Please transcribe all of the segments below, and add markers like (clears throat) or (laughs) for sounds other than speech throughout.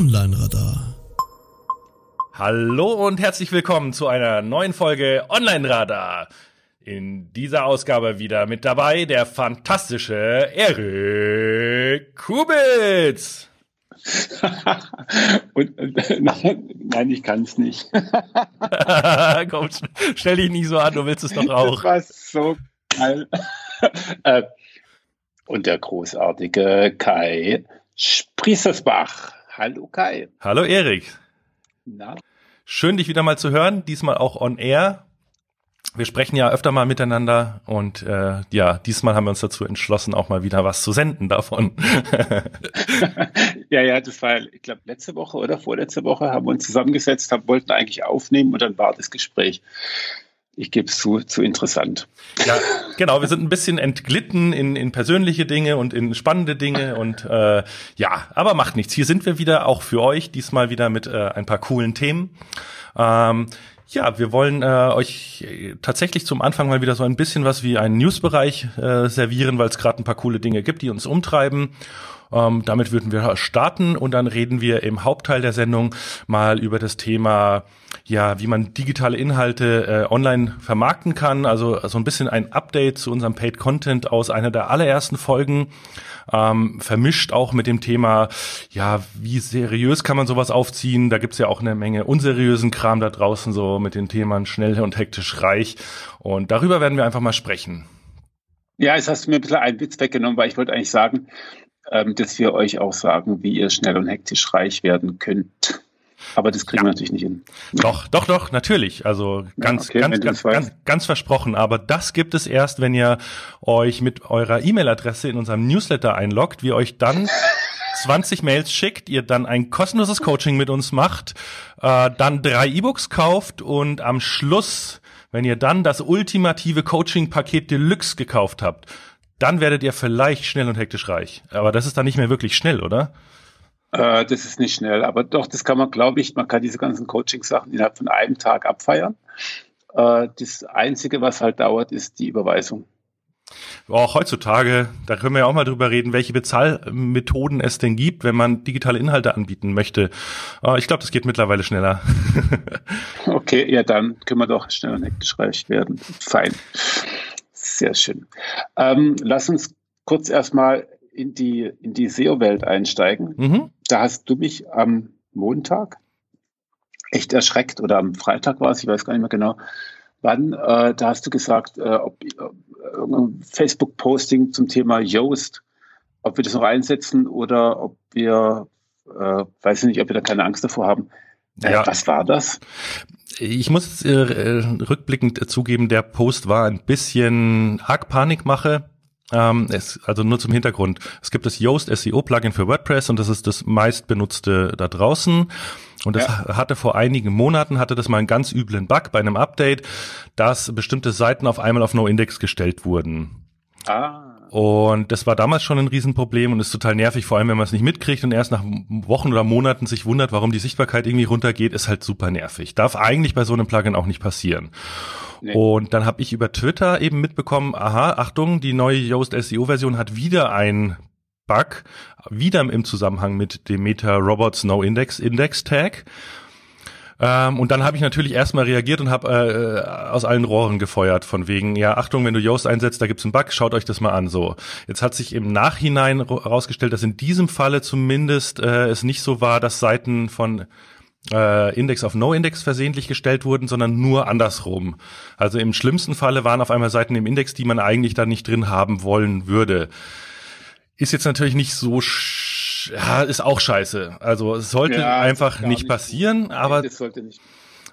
Online-Radar. Hallo und herzlich willkommen zu einer neuen Folge Online-Radar. In dieser Ausgabe wieder mit dabei der fantastische Erik Kubitz. (laughs) und, äh, nein, ich kann es nicht. (laughs) Komm, stell dich nicht so an, du willst es doch auch. Das war so geil. (laughs) Äh, und der großartige Kai Sprießersbach. Hallo Kai. Hallo Erik. Na? Schön, dich wieder mal zu hören, diesmal auch on air. Wir sprechen ja öfter mal miteinander und äh, ja, diesmal haben wir uns dazu entschlossen, auch mal wieder was zu senden davon. (laughs) ja, ja, das war, ich glaube, letzte Woche oder vorletzte Woche haben wir uns zusammengesetzt, haben, wollten eigentlich aufnehmen und dann war das Gespräch ich gebe es zu, zu interessant. Ja, genau. Wir sind ein bisschen entglitten in, in persönliche Dinge und in spannende Dinge und äh, ja, aber macht nichts. Hier sind wir wieder auch für euch, diesmal wieder mit äh, ein paar coolen Themen. Ähm, ja, wir wollen äh, euch tatsächlich zum Anfang mal wieder so ein bisschen was wie einen Newsbereich äh, servieren, weil es gerade ein paar coole Dinge gibt, die uns umtreiben. Ähm, damit würden wir starten und dann reden wir im Hauptteil der Sendung mal über das Thema, ja, wie man digitale Inhalte äh, online vermarkten kann. Also so ein bisschen ein Update zu unserem Paid Content aus einer der allerersten Folgen. Ähm, vermischt auch mit dem Thema, ja, wie seriös kann man sowas aufziehen? Da gibt's ja auch eine Menge unseriösen Kram da draußen, so mit den Themen schnell und hektisch reich. Und darüber werden wir einfach mal sprechen. Ja, jetzt hast du mir ein bisschen einen Witz weggenommen, weil ich wollte eigentlich sagen, dass wir euch auch sagen, wie ihr schnell und hektisch reich werden könnt. Aber das kriegen ja. wir natürlich nicht hin. Doch, doch, doch, natürlich. Also ganz, ja, okay, ganz, ganz, ganz, ganz versprochen. Aber das gibt es erst, wenn ihr euch mit eurer E-Mail-Adresse in unserem Newsletter einloggt, wir euch dann (laughs) 20 Mails schickt, ihr dann ein kostenloses Coaching mit uns macht, äh, dann drei E-Books kauft und am Schluss, wenn ihr dann das ultimative Coaching-Paket Deluxe gekauft habt, dann werdet ihr vielleicht schnell und hektisch reich. Aber das ist dann nicht mehr wirklich schnell, oder? Äh, das ist nicht schnell, aber doch, das kann man, glaube ich, man kann diese ganzen Coaching-Sachen innerhalb von einem Tag abfeiern. Äh, das Einzige, was halt dauert, ist die Überweisung. Auch heutzutage, da können wir ja auch mal drüber reden, welche Bezahlmethoden es denn gibt, wenn man digitale Inhalte anbieten möchte. Äh, ich glaube, das geht mittlerweile schneller. (laughs) okay, ja, dann können wir doch schnell und hektisch reich werden. Fein. Sehr schön. Ähm, lass uns kurz erstmal in die, in die SEO-Welt einsteigen. Mhm. Da hast du mich am Montag echt erschreckt oder am Freitag war es, ich weiß gar nicht mehr genau, wann. Äh, da hast du gesagt, äh, ob äh, Facebook-Posting zum Thema Yoast, ob wir das noch einsetzen oder ob wir, äh, weiß ich nicht, ob wir da keine Angst davor haben. Äh, ja. Was war das? ich muss äh, rückblickend zugeben, der Post war ein bisschen arg Panikmache. Ähm, es, also nur zum Hintergrund. Es gibt das Yoast SEO Plugin für WordPress und das ist das meistbenutzte da draußen. Und das ja. hatte vor einigen Monaten, hatte das mal einen ganz üblen Bug bei einem Update, dass bestimmte Seiten auf einmal auf No-Index gestellt wurden. Ah. Und das war damals schon ein Riesenproblem und ist total nervig, vor allem wenn man es nicht mitkriegt und erst nach Wochen oder Monaten sich wundert, warum die Sichtbarkeit irgendwie runtergeht, ist halt super nervig. Darf eigentlich bei so einem Plugin auch nicht passieren. Nee. Und dann habe ich über Twitter eben mitbekommen, aha, Achtung, die neue Yoast SEO-Version hat wieder ein Bug, wieder im Zusammenhang mit dem Meta Robots No Index Index Tag. Ähm, und dann habe ich natürlich erstmal reagiert und habe äh, aus allen Rohren gefeuert, von wegen, ja, Achtung, wenn du Yoast einsetzt, da gibt's einen Bug, schaut euch das mal an. So, jetzt hat sich im Nachhinein herausgestellt, dass in diesem Falle zumindest äh, es nicht so war, dass Seiten von äh, Index auf No-Index versehentlich gestellt wurden, sondern nur andersrum. Also im schlimmsten Falle waren auf einmal Seiten im Index, die man eigentlich da nicht drin haben wollen würde. Ist jetzt natürlich nicht so ja, ist auch scheiße. Also es sollte ja, einfach nicht, nicht passieren, gut. aber, nicht.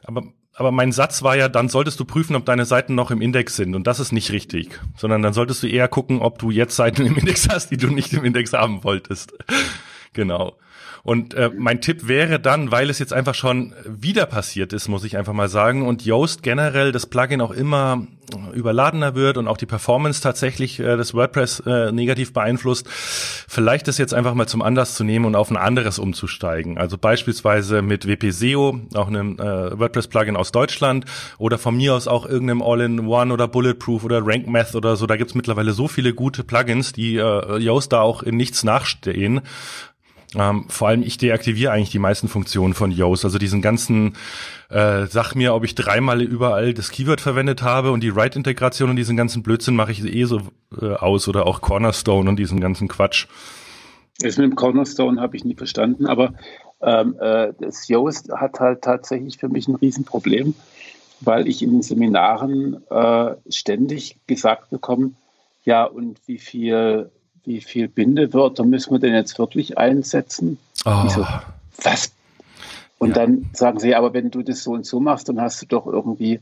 aber aber mein Satz war ja, dann solltest du prüfen, ob deine Seiten noch im Index sind. Und das ist nicht richtig. Sondern dann solltest du eher gucken, ob du jetzt Seiten im Index (laughs) hast, die du nicht im Index haben wolltest. genau. Und äh, mein Tipp wäre dann, weil es jetzt einfach schon wieder passiert ist, muss ich einfach mal sagen, und Yoast generell das Plugin auch immer überladener wird und auch die Performance tatsächlich äh, des WordPress äh, negativ beeinflusst, vielleicht das jetzt einfach mal zum Anlass zu nehmen und auf ein anderes umzusteigen. Also beispielsweise mit WP SEO, auch einem äh, WordPress-Plugin aus Deutschland oder von mir aus auch irgendeinem All-in-One oder Bulletproof oder Rank Math oder so. Da gibt's mittlerweile so viele gute Plugins, die äh, Yoast da auch in nichts nachstehen Ähm, vor allem ich deaktiviere eigentlich die meisten Funktionen von Yoast, also diesen ganzen äh, sag mir, ob ich dreimal überall das Keyword verwendet habe und die Write-Integration und diesen ganzen Blödsinn mache ich eh so äh, aus oder auch Cornerstone und diesen ganzen Quatsch. Das mit dem Cornerstone habe ich nie verstanden, aber ähm, äh, das Yoast hat halt tatsächlich für mich ein Riesenproblem, weil ich in den Seminaren äh, ständig gesagt bekomme, ja, und wie viel, wie viel Bindewörter müssen wir denn jetzt wirklich einsetzen? Oh. So, was? Und ja. dann sagen sie, aber wenn du das so und so machst, dann hast du doch irgendwie,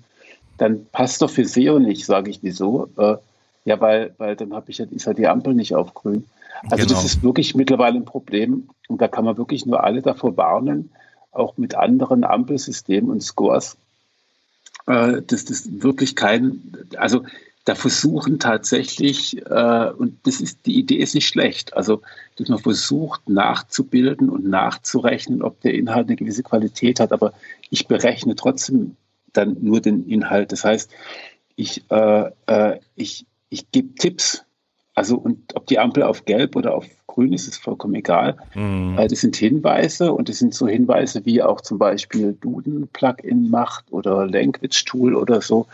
dann passt doch für SEO nicht, sage ich, wieso? Äh, ja, weil, weil dann habe ich ja, ist ja die Ampel nicht auf grün. Also genau. das ist wirklich mittlerweile ein Problem und da kann man wirklich nur alle davor warnen, auch mit anderen Ampelsystemen und Scores, äh, dass das wirklich kein, also da versuchen tatsächlich, äh, und das ist, die Idee ist nicht schlecht, also dass man versucht nachzubilden und nachzurechnen, ob der Inhalt eine gewisse Qualität hat, aber ich berechne trotzdem dann nur den Inhalt. Das heißt, ich, äh, äh, ich, ich gebe Tipps, also und ob die Ampel auf Gelb oder auf Grün ist, ist vollkommen egal. Mhm. Äh, das sind Hinweise und das sind so Hinweise wie auch zum Beispiel Duden-Plugin macht oder Language-Tool oder so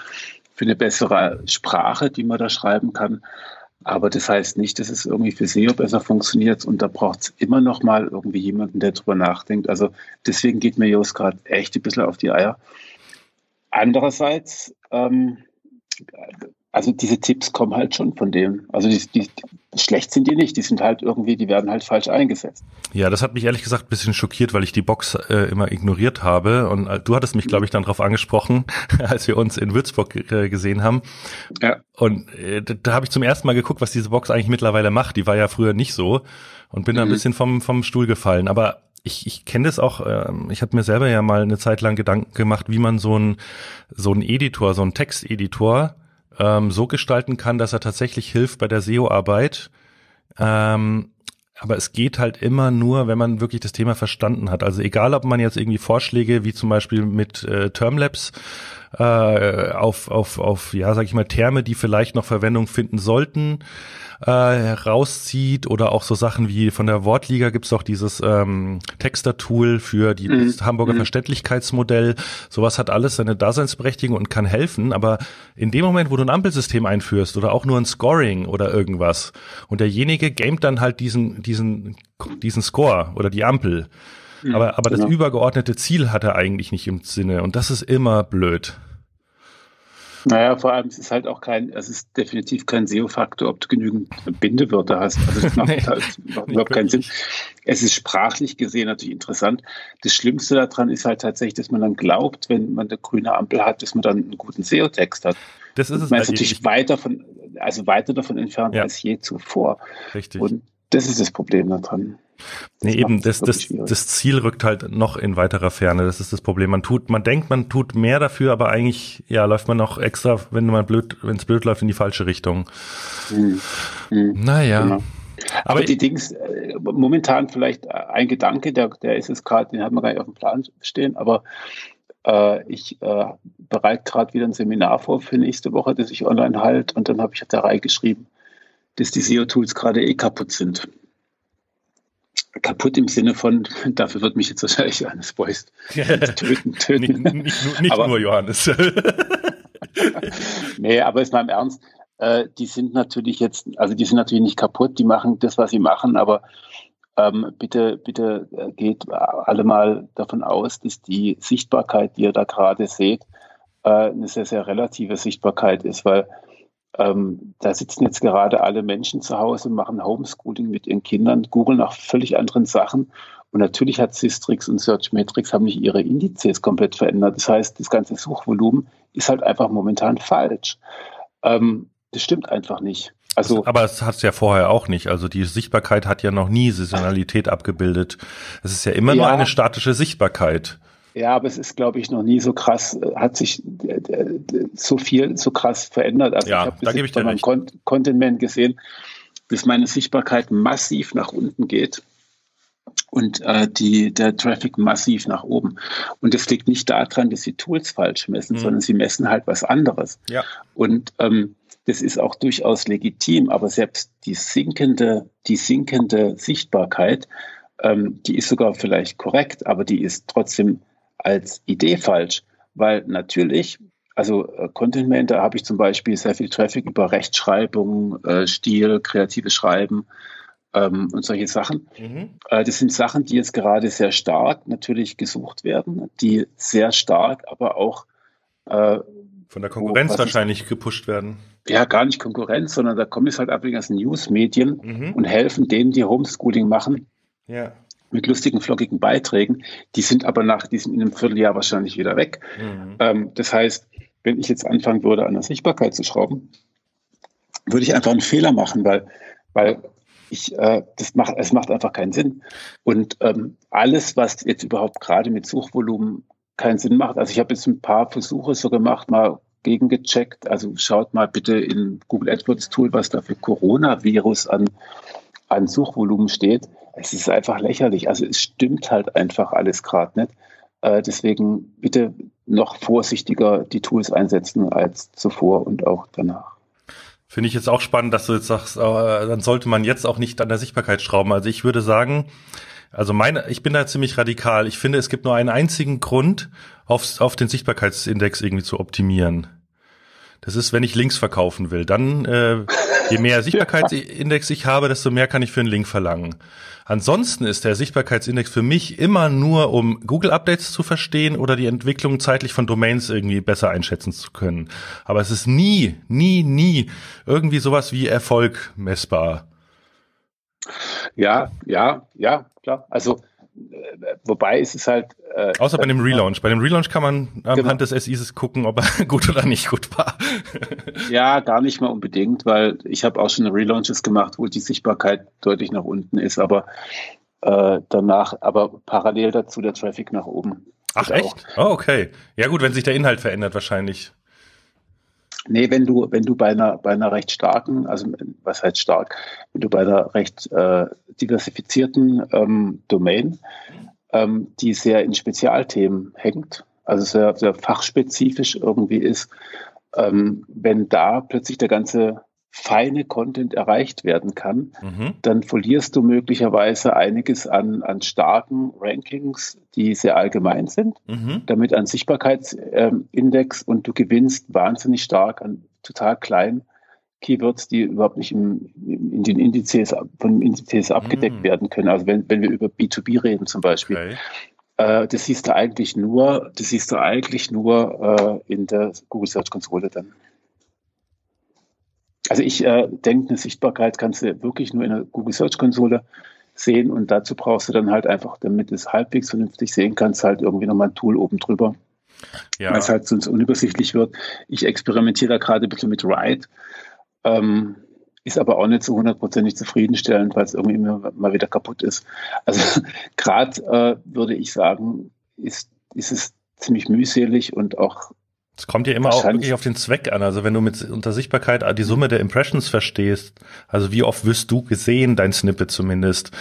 für eine bessere Sprache, die man da schreiben kann. Aber das heißt nicht, dass es irgendwie für SEO besser funktioniert und da braucht es immer noch mal irgendwie jemanden, der drüber nachdenkt. Also deswegen geht mir Jos gerade echt ein bisschen auf die Eier. Andererseits ähm, also diese Tipps kommen halt schon von dem. Also die, die, schlecht sind die nicht, die sind halt irgendwie, die werden halt falsch eingesetzt. Ja, das hat mich ehrlich gesagt ein bisschen schockiert, weil ich die Box äh, immer ignoriert habe. Und äh, du hattest mich, glaube ich, dann darauf angesprochen, (laughs) als wir uns in Würzburg äh, gesehen haben. Ja. Und äh, da, habe ich zum ersten Mal geguckt, was diese Box eigentlich mittlerweile macht. Die war ja früher nicht so und bin mhm. da ein mhm. bisschen vom, vom Stuhl gefallen. Aber ich, ich kenne das auch, äh, ich habe mir selber ja mal eine Zeit lang Gedanken gemacht, wie man so ein so ein Editor, so ein Texteditor ähm, so gestalten kann, dass er tatsächlich hilft bei der SEO-Arbeit. Ähm, aber es geht halt immer nur, wenn man wirklich das Thema verstanden hat. Also egal, ob man jetzt irgendwie Vorschläge wie zum Beispiel mit äh, Termlabs äh, auf, auf, auf, ja, sag ich mal, Terme, die vielleicht noch Verwendung finden sollten, äh, herauszieht oder auch so Sachen wie von der Wortliga gibt's auch dieses ähm, Texter-Tool für die, mhm. das Hamburger mhm. Verständlichkeitsmodell. Sowas hat alles seine Daseinsberechtigung und kann helfen, aber in dem Moment, wo du ein Ampelsystem einführst oder auch nur ein Scoring oder irgendwas und derjenige gamet dann halt diesen, diesen, diesen Score oder die Ampel, mhm, aber, aber genau. das übergeordnete Ziel hat er eigentlich nicht im Sinne und das ist immer blöd. Naja, vor allem es ist halt auch kein, es ist definitiv kein SEO-Faktor, ob du genügend Bindewörter hast. Also das macht (laughs) nee, halt überhaupt keinen Sinn. Es ist sprachlich gesehen natürlich interessant. Das Schlimmste daran ist halt tatsächlich, dass man dann glaubt, wenn man eine grüne Ampel hat, dass man dann einen guten SEO-Text hat. Das ist es. Man ist natürlich weiter von, also weiter davon entfernt ja. als je zuvor. Richtig. Und das ist das Problem daran. Nee, eben, das, das, das Ziel rückt halt noch in weiterer Ferne. Das ist das Problem. Man tut, man denkt, man tut mehr dafür, aber eigentlich, ja, läuft man noch extra, wenn man blöd, wenn es blöd läuft, in die falsche Richtung. Hm. Hm. Naja. Genau. Aber, aber die Dings, äh, momentan vielleicht ein Gedanke, der, der ist es gerade, den hat man gar nicht auf dem Plan stehen, aber äh, ich äh, bereite gerade wieder ein Seminar vor für nächste Woche, das ich online halte und dann habe ich da reingeschrieben, dass die SEO-Tools gerade eh kaputt sind kaputt im Sinne von, dafür wird mich jetzt wahrscheinlich Johannes Beust töten, (laughs) töten. nicht, nicht, nicht aber, nur Johannes. (laughs) nee, aber ist mal im Ernst, äh, die sind natürlich jetzt, also die sind natürlich nicht kaputt, die machen das, was sie machen, aber ähm, bitte, bitte äh, geht alle mal davon aus, dass die Sichtbarkeit, die ihr da gerade seht, äh, eine sehr, sehr relative Sichtbarkeit ist, weil ähm, da sitzen jetzt gerade alle Menschen zu Hause, machen Homeschooling mit ihren Kindern, googeln nach völlig anderen Sachen. Und natürlich hat Systrix und Searchmetrics haben nicht ihre Indizes komplett verändert. Das heißt, das ganze Suchvolumen ist halt einfach momentan falsch. Ähm, das stimmt einfach nicht. Also, aber es hat es ja vorher auch nicht. Also die Sichtbarkeit hat ja noch nie Saisonalität abgebildet. Es ist ja immer ja, nur eine statische Sichtbarkeit. Ja, aber es ist, glaube ich, noch nie so krass, äh, hat sich äh, äh, so viel, so krass verändert. Also ja, ich habe da gebe ich dir recht. Con Content Man gesehen, dass meine Sichtbarkeit massiv nach unten geht und äh, die, der Traffic massiv nach oben. Und das liegt nicht daran, dass sie Tools falsch messen, mhm. sondern sie messen halt was anderes. Ja. Und ähm, das ist auch durchaus legitim, aber selbst die sinkende, die sinkende Sichtbarkeit ähm, die ist sogar vielleicht korrekt, aber die ist trotzdem als Idee falsch, weil natürlich, also äh, Content Man, da habe ich zum Beispiel sehr viel Traffic über Rechtschreibung, äh, Stil, kreatives Schreiben ähm, und solche Sachen. Mhm. Äh, das sind Sachen, die jetzt gerade sehr stark natürlich gesucht werden, die sehr stark aber auch äh, von der Konkurrenz wahrscheinlich ist, gepusht werden. Ja, gar nicht Konkurrenz, sondern da kommen es halt ab als News-Medien mhm. und helfen denen, die Homeschooling machen. Ja. Mit lustigen, flockigen Beiträgen. Die sind aber nach diesem in einem Vierteljahr wahrscheinlich wieder weg. Mhm. Ähm, das heißt, wenn ich jetzt anfangen würde, an der Sichtbarkeit zu schrauben, würde ich einfach einen Fehler machen, weil, weil ich, äh, das macht, es macht einfach keinen Sinn. Und ähm, alles, was jetzt überhaupt gerade mit Suchvolumen keinen Sinn macht. Also ich habe jetzt ein paar Versuche so gemacht, mal gegengecheckt. Also schaut mal bitte in Google AdWords Tool, was da für Coronavirus an, an Suchvolumen steht. Es ist einfach lächerlich. Also es stimmt halt einfach alles gerade nicht. Äh, deswegen bitte noch vorsichtiger die Tools einsetzen als zuvor und auch danach. Finde ich jetzt auch spannend, dass du jetzt sagst, äh, dann sollte man jetzt auch nicht an der Sichtbarkeit schrauben. Also ich würde sagen, also meine, ich bin da ziemlich radikal. Ich finde, es gibt nur einen einzigen Grund, auf, auf den Sichtbarkeitsindex irgendwie zu optimieren. Das ist, wenn ich Links verkaufen will. Dann, äh, je mehr (laughs) Sichtbarkeitsindex ich habe, desto mehr kann ich für einen Link verlangen. Ansonsten ist der Sichtbarkeitsindex für mich immer nur, um Google-Updates zu verstehen oder die Entwicklung zeitlich von Domains irgendwie besser einschätzen zu können. Aber es ist nie, nie, nie irgendwie sowas wie Erfolg messbar. Ja, ja, ja, klar. Also wobei ist es halt. Äh, Außer bei dem Relaunch. Bei dem Relaunch kann man anhand genau. des SIs gucken, ob er (laughs) gut oder nicht gut war. (laughs) ja, gar nicht mal unbedingt, weil ich habe auch schon Relaunches gemacht, wo die Sichtbarkeit deutlich nach unten ist, aber äh, danach, aber parallel dazu der Traffic nach oben. Ach echt? Auch. Oh, okay. Ja gut, wenn sich der Inhalt verändert wahrscheinlich. Nee, wenn du, wenn du bei einer, bei einer recht starken, also was heißt stark, wenn du bei einer recht äh, diversifizierten ähm, Domain, ähm, die sehr in Spezialthemen hängt, also sehr, sehr fachspezifisch irgendwie ist, ähm, wenn da plötzlich der ganze feine Content erreicht werden kann, mhm. dann verlierst du möglicherweise einiges an, an starken Rankings, die sehr allgemein sind, mhm. damit an Sichtbarkeitsindex und du gewinnst wahnsinnig stark an total kleinen Keywords, die überhaupt nicht im, in den Indizes, von Indizes abgedeckt mhm. werden können. Also wenn, wenn wir über B2B reden zum Beispiel. Okay. Äh, das siehst du eigentlich nur, das siehst du eigentlich nur äh, in der Google Search Konsole dann. Also ich äh, denke, eine Sichtbarkeit kannst du wirklich nur in der Google Search Konsole sehen und dazu brauchst du dann halt einfach, damit du es halbwegs vernünftig sehen kannst, halt irgendwie nochmal ein Tool oben drüber. Ja. Weil es halt sonst unübersichtlich wird. Ich experimentiere da gerade ein bisschen mit Ride. Ähm, ist aber auch nicht so hundertprozentig zufriedenstellend, weil es irgendwie immer mal wieder kaputt ist. Also (laughs) gerade äh, würde ich sagen, ist, ist es ziemlich mühselig und auch es kommt ja immer auch wirklich auf den Zweck an. Also wenn du mit unter Sichtbarkeit die Summe der Impressions verstehst, also wie oft wirst du gesehen, dein Snippet zumindest,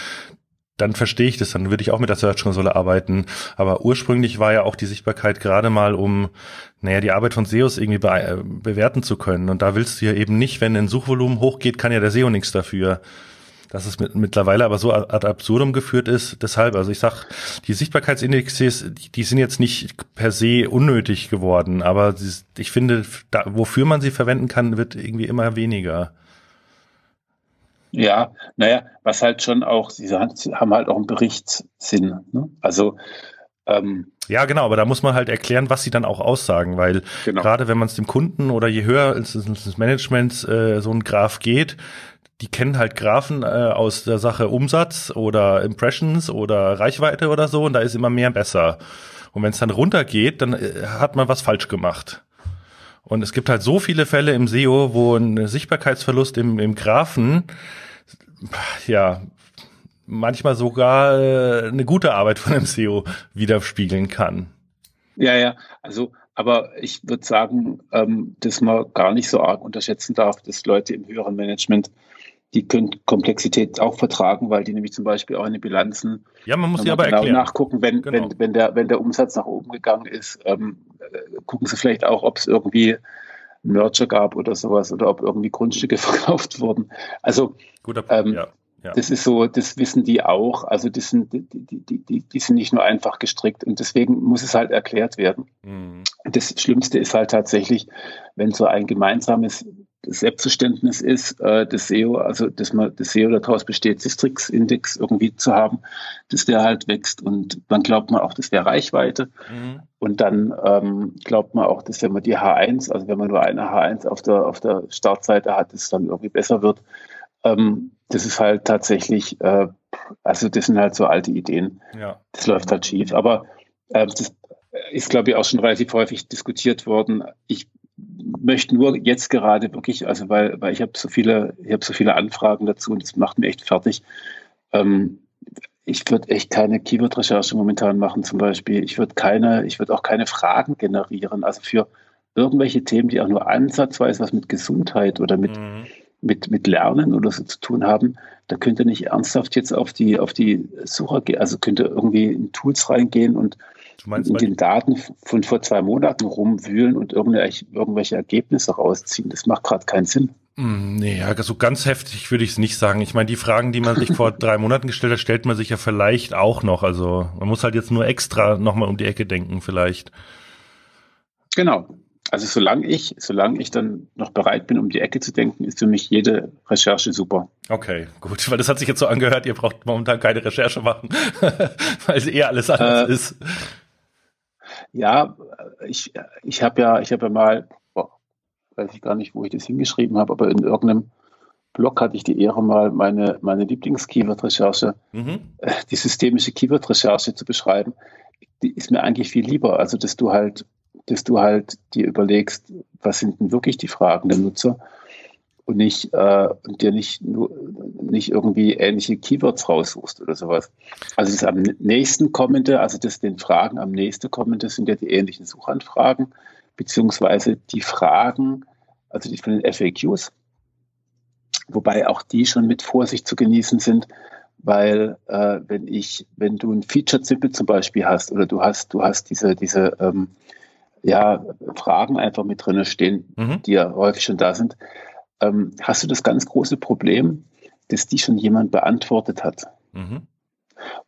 dann verstehe ich das, dann würde ich auch mit der Search Console arbeiten. Aber ursprünglich war ja auch die Sichtbarkeit gerade mal, um, naja, die Arbeit von SEOs irgendwie be äh, bewerten zu können. Und da willst du ja eben nicht, wenn ein Suchvolumen hochgeht, kann ja der SEO nichts dafür dass es mit, mittlerweile aber so ad absurdum geführt ist. Deshalb, also ich sag, die Sichtbarkeitsindexes, die, sind jetzt nicht per se unnötig geworden, aber ich finde, da, wofür man sie verwenden kann, wird irgendwie immer weniger. Ja, naja, was halt schon auch, sie haben halt auch einen Berichtssinn. Ne? Also ähm, ja, genau, aber da muss man halt erklären, was sie dann auch aussagen, weil genau. gerade wenn man es dem Kunden oder je höher ins, ins Management äh, so ein Graph geht, die kennen halt Graphen äh, aus der Sache Umsatz oder Impressions oder Reichweite oder so und da ist immer mehr besser. Und wenn es dann runtergeht, dann äh, hat man was falsch gemacht. Und es gibt halt so viele Fälle im SEO, wo ein Sichtbarkeitsverlust im, im Graphen ja manchmal sogar äh, eine gute Arbeit von einem SEO widerspiegeln kann. Ja, ja, also aber ich würde sagen, ähm, dass man gar nicht so arg unterschätzen darf, dass Leute im höheren Management die können Komplexität auch vertragen, weil die nämlich zum Beispiel auch in den Bilanzen ja, man muss sie aber genau erklären. nachgucken, wenn, genau. wenn, wenn, der, wenn der Umsatz nach oben gegangen ist, ähm, äh, gucken sie vielleicht auch, ob es irgendwie Merger gab oder sowas oder ob irgendwie Grundstücke (laughs) verkauft wurden. Also Guter Punkt, ähm, ja. Ja. Das ist so, das wissen die auch. Also das sind, die, die, die, die sind nicht nur einfach gestrickt und deswegen muss es halt erklärt werden. Mhm. Das Schlimmste ist halt tatsächlich, wenn so ein gemeinsames Selbstverständnis ist, äh, das SEO, also dass man das SEO daraus besteht, Sistrix-Index irgendwie zu haben, dass der halt wächst und dann glaubt man auch, das wäre Reichweite mhm. und dann ähm, glaubt man auch, dass wenn man die H1, also wenn man nur eine H1 auf der, auf der Startseite hat, dass es dann irgendwie besser wird. Ähm, das ist halt tatsächlich, äh, also das sind halt so alte Ideen. Ja. Das läuft halt schief. Aber äh, das ist, glaube ich, auch schon relativ häufig diskutiert worden. Ich möchte nur jetzt gerade wirklich, also weil, weil ich habe so viele, ich habe so viele Anfragen dazu und das macht mir echt fertig. Ähm, ich würde echt keine Keyword-Recherche momentan machen, zum Beispiel. Ich würde keine, ich würde auch keine Fragen generieren. Also für irgendwelche Themen, die auch nur ansatzweise was mit Gesundheit oder mit, mhm mit, mit Lernen oder so zu tun haben, da könnt ihr nicht ernsthaft jetzt auf die, auf die Suche gehen, also könnt ihr irgendwie in Tools reingehen und in den Daten von vor zwei Monaten rumwühlen und irgendwelche, Ergebnisse rausziehen. Das macht gerade keinen Sinn. Hm, nee, ja, so ganz heftig würde ich es nicht sagen. Ich meine, die Fragen, die man sich vor (laughs) drei Monaten gestellt hat, stellt man sich ja vielleicht auch noch. Also man muss halt jetzt nur extra nochmal um die Ecke denken, vielleicht. Genau. Also solange ich, solange ich dann noch bereit bin, um die Ecke zu denken, ist für mich jede Recherche super. Okay, gut, weil das hat sich jetzt so angehört, ihr braucht momentan keine Recherche machen, (laughs) weil es eher alles anders äh, ist. Ja, ich, ich habe ja, ich habe ja mal, boah, weiß ich gar nicht, wo ich das hingeschrieben habe, aber in irgendeinem Blog hatte ich die Ehre, mal meine, meine Lieblings-Keyword-Recherche, mhm. Äh, die systemische Keyword-Recherche zu beschreiben. Die ist mir eigentlich viel lieber, also dass du halt dass du halt dir überlegst, was sind denn wirklich die Fragen der Nutzer und nicht äh, und dir nicht nur nicht irgendwie ähnliche Keywords raussuchst oder sowas. Also das am nächsten kommende, also das den Fragen am nächsten kommende sind ja die ähnlichen Suchanfragen beziehungsweise die Fragen, also die von den FAQs, wobei auch die schon mit Vorsicht zu genießen sind, weil äh, wenn ich, wenn du ein Feature-Zippel zum Beispiel hast oder du hast, du hast diese, diese ähm, ja, Fragen einfach mit drin stehen, mhm. die ja häufig schon da sind. Ähm, hast du das ganz große Problem, dass die schon jemand beantwortet hat? Mhm.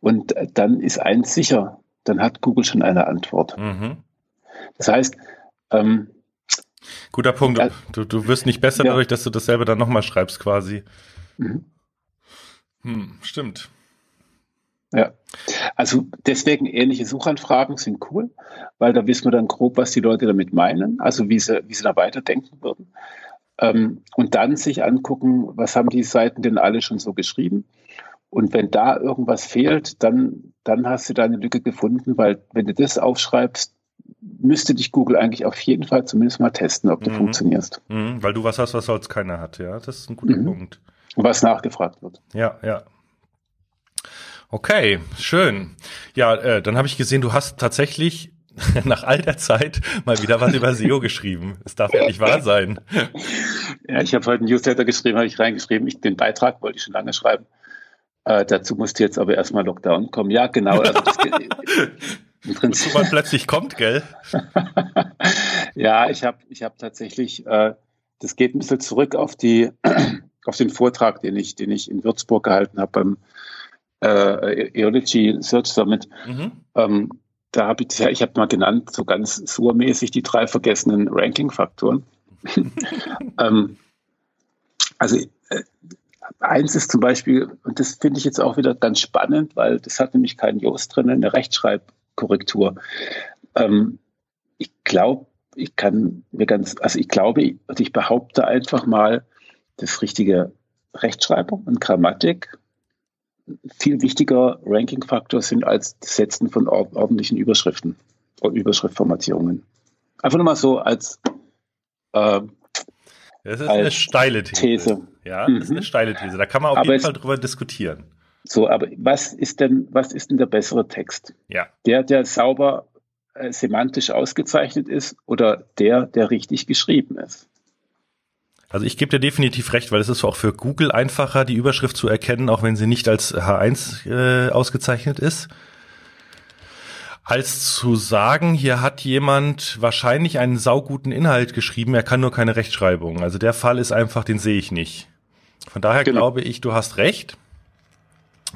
Und äh, dann ist eins sicher, dann hat Google schon eine Antwort. Mhm. Das heißt, ähm, Guter Punkt. Du, du wirst nicht besser ja. dadurch, dass du dasselbe dann nochmal schreibst, quasi. Mhm. Hm, stimmt. Ja, also deswegen ähnliche Suchanfragen sind cool, weil da wissen wir dann grob, was die Leute damit meinen, also wie sie, wie sie da weiterdenken würden. Ähm, und dann sich angucken, was haben die Seiten denn alle schon so geschrieben. Und wenn da irgendwas fehlt, dann, dann hast du deine Lücke gefunden, weil wenn du das aufschreibst, müsste dich Google eigentlich auf jeden Fall zumindest mal testen, ob du mhm. funktionierst. Mhm, weil du was hast, was sonst keiner hat, ja. Das ist ein guter mhm. Punkt. Was nachgefragt wird. Ja, ja. Okay, schön. Ja, äh, dann habe ich gesehen, du hast tatsächlich (laughs) nach all der Zeit mal wieder was über SEO geschrieben. Es darf ja nicht wahr sein. Ja, ich habe heute einen Newsletter geschrieben, habe ich reingeschrieben. Ich, den Beitrag wollte ich schon lange schreiben. Äh, dazu musste jetzt aber erstmal Lockdown kommen. Ja, genau. Also das, Im (laughs) Prinzip. man plötzlich kommt, gell? (laughs) ja, ich habe ich hab tatsächlich, äh, das geht ein bisschen zurück auf die (clears throat) auf den Vortrag, den ich, den ich in Würzburg gehalten habe beim äh, Eology Search Summit. Mhm. Ähm, da habe ich, ich habe mal genannt, so ganz surmäßig die drei vergessenen Ranking-Faktoren. (laughs) ähm, also äh, eins ist zum Beispiel, und das finde ich jetzt auch wieder ganz spannend, weil das hat nämlich kein Jost drin, eine Rechtschreibkorrektur. Ähm, ich glaube, ich kann mir ganz, also ich glaube, also ich behaupte einfach mal, das richtige Rechtschreibung und Grammatik viel wichtiger Ranking-Faktor sind als das Setzen von ordentlichen Überschriften und Überschriftformatierungen. Einfach nur mal so als äh, das ist eine steile These. These. Ja, das ist eine mhm. steile These. Da kann man auf aber jeden Fall drüber diskutieren. So, aber was ist denn, was ist denn der bessere Text? Ja. Der, der sauber äh, semantisch ausgezeichnet ist oder der, der richtig geschrieben ist? Also ich gebe dir definitiv recht, weil es ist auch für Google einfacher, die Überschrift zu erkennen, auch wenn sie nicht als H1 äh, ausgezeichnet ist, als zu sagen, hier hat jemand wahrscheinlich einen sauguten Inhalt geschrieben, er kann nur keine Rechtschreibung. Also der Fall ist einfach, den sehe ich nicht. Von daher genau. glaube ich, du hast recht.